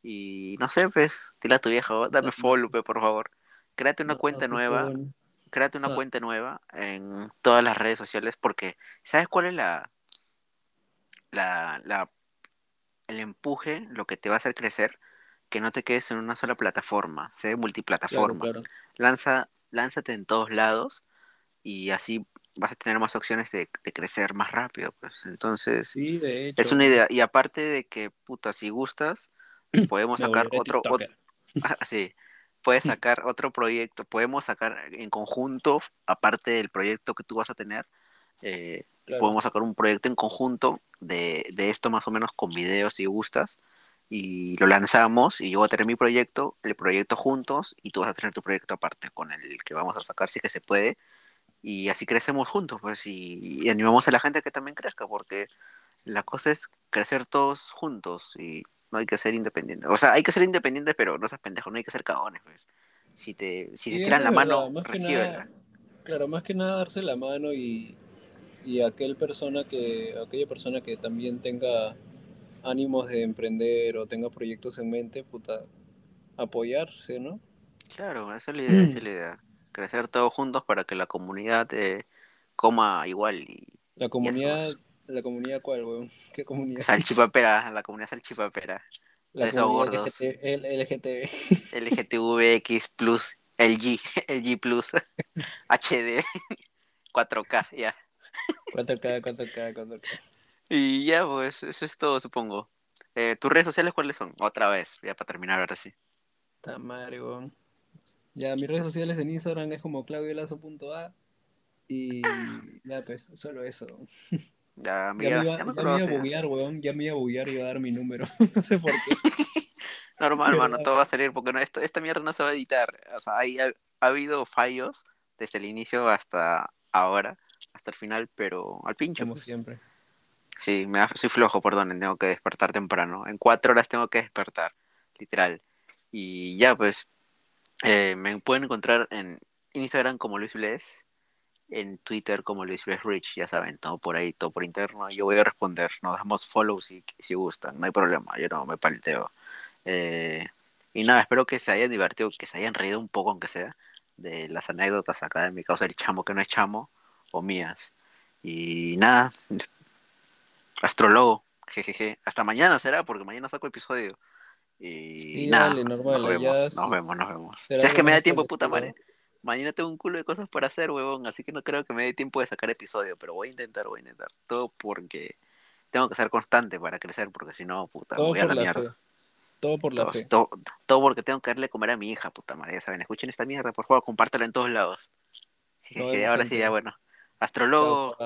Y no sé, pues, dile a tu vieja, "Oh, dame follow, pe, por favor. Créate una No, cuenta nueva bueno. créate una Ah. cuenta nueva en todas las redes sociales porque ¿sabes cuál es la, la, la el empuje, lo que te va a hacer crecer? Que no te quedes en una sola plataforma, sé Claro, multiplataforma. claro. Lanza, lánzate en todos lados y así vas a tener más opciones de, de crecer más rápido, pues. Entonces, Sí, de hecho. es una idea. Y aparte de que, puta, si gustas, podemos sacar otro, ot- tiktoker. Ah, sí, puedes sacar otro proyecto, podemos sacar en conjunto, aparte del proyecto que tú vas a tener, eh, Claro. podemos sacar un proyecto en conjunto de, de esto más o menos con videos si gustas y lo lanzamos y yo voy a tener mi proyecto, el proyecto juntos y tú vas a tener tu proyecto aparte con el que vamos a sacar si que se puede y así crecemos juntos pues y, y animamos a la gente a que también crezca porque la cosa es crecer todos juntos y no hay que ser independientes. O sea, hay que ser independientes, pero no seas pendejo, no hay que ser cagones. Pues. Si te, si Sí, te tiran la mano, recíbela. claro, más que nada darse la mano y, y aquel persona que, aquella persona que también tenga ánimos de emprender o tenga proyectos en mente, puta, apoyarse, ¿no? Claro, esa es la idea, esa es la idea. Crecer todos juntos para que la comunidad eh, coma igual. Y La comunidad. ¿la comunidad cuál, weón? ¿Qué comunidad? salchipapera, la comunidad salchipapera. La esos comunidad gordos. LGT, LGTB. LGTVX Plus, LG, LG Plus, HD, 4K, ya. 4K, 4K, 4K. Y ya, pues, eso es todo, supongo. Eh, ¿Tus redes sociales cuáles son? Otra vez, ya para terminar, ahora sí. Está madre, weón. Ya, mis redes sociales en Instagram es como claudiolazo.a y Ya, pues, solo eso. Ya, me, Ya ya- me iba, ya me ya me iba a buguear, weón. Ya me iba a buguear y iba a dar mi número. no sé por qué. Normal, Pero, mano, todo va a salir porque no, esto, esta mierda no se va a editar. O sea, hay, ha, ha habido fallos desde el inicio hasta ahora, hasta el final, pero al pincho. Como pues. siempre. Sí, me da- soy flojo, perdonen, tengo que despertar temprano. En cuatro horas tengo que despertar, literal. Y ya, pues, eh, me pueden encontrar en Instagram como Luis Bles, en Twitter como Luis Bles Rich, ya saben, todo por ahí, todo por interno. Yo voy a responder, nos damos follow si, si gustan, no hay problema, yo no me palteo. Eh, y nada, espero que se hayan divertido, que se hayan reído un poco, aunque sea, de las anécdotas acá de mi causa, el chamo que no es chamo, o mías. Y nada, Astrólogo, jejeje. Hasta mañana será, porque mañana saco episodio. Y Sí, nada, dale, normal, nos vemos, sí. nos vemos, nos vemos. Será Si es que me da tiempo, puta madre. Mañana tengo un culo de cosas para hacer, huevón, así que no creo que me dé tiempo de sacar episodio, pero voy a intentar, voy a intentar. Todo porque tengo que ser constante para crecer, porque si no, puta, Todo voy a la la mierda. fe. Todo por la Todo, fe. todo, todo porque tengo que darle a comer a mi hija, puta madre, ya saben. Escuchen esta mierda, por favor, compártela en todos lados. Nos Jejeje, vemos, ahora sí, ya bueno. Astrólogo.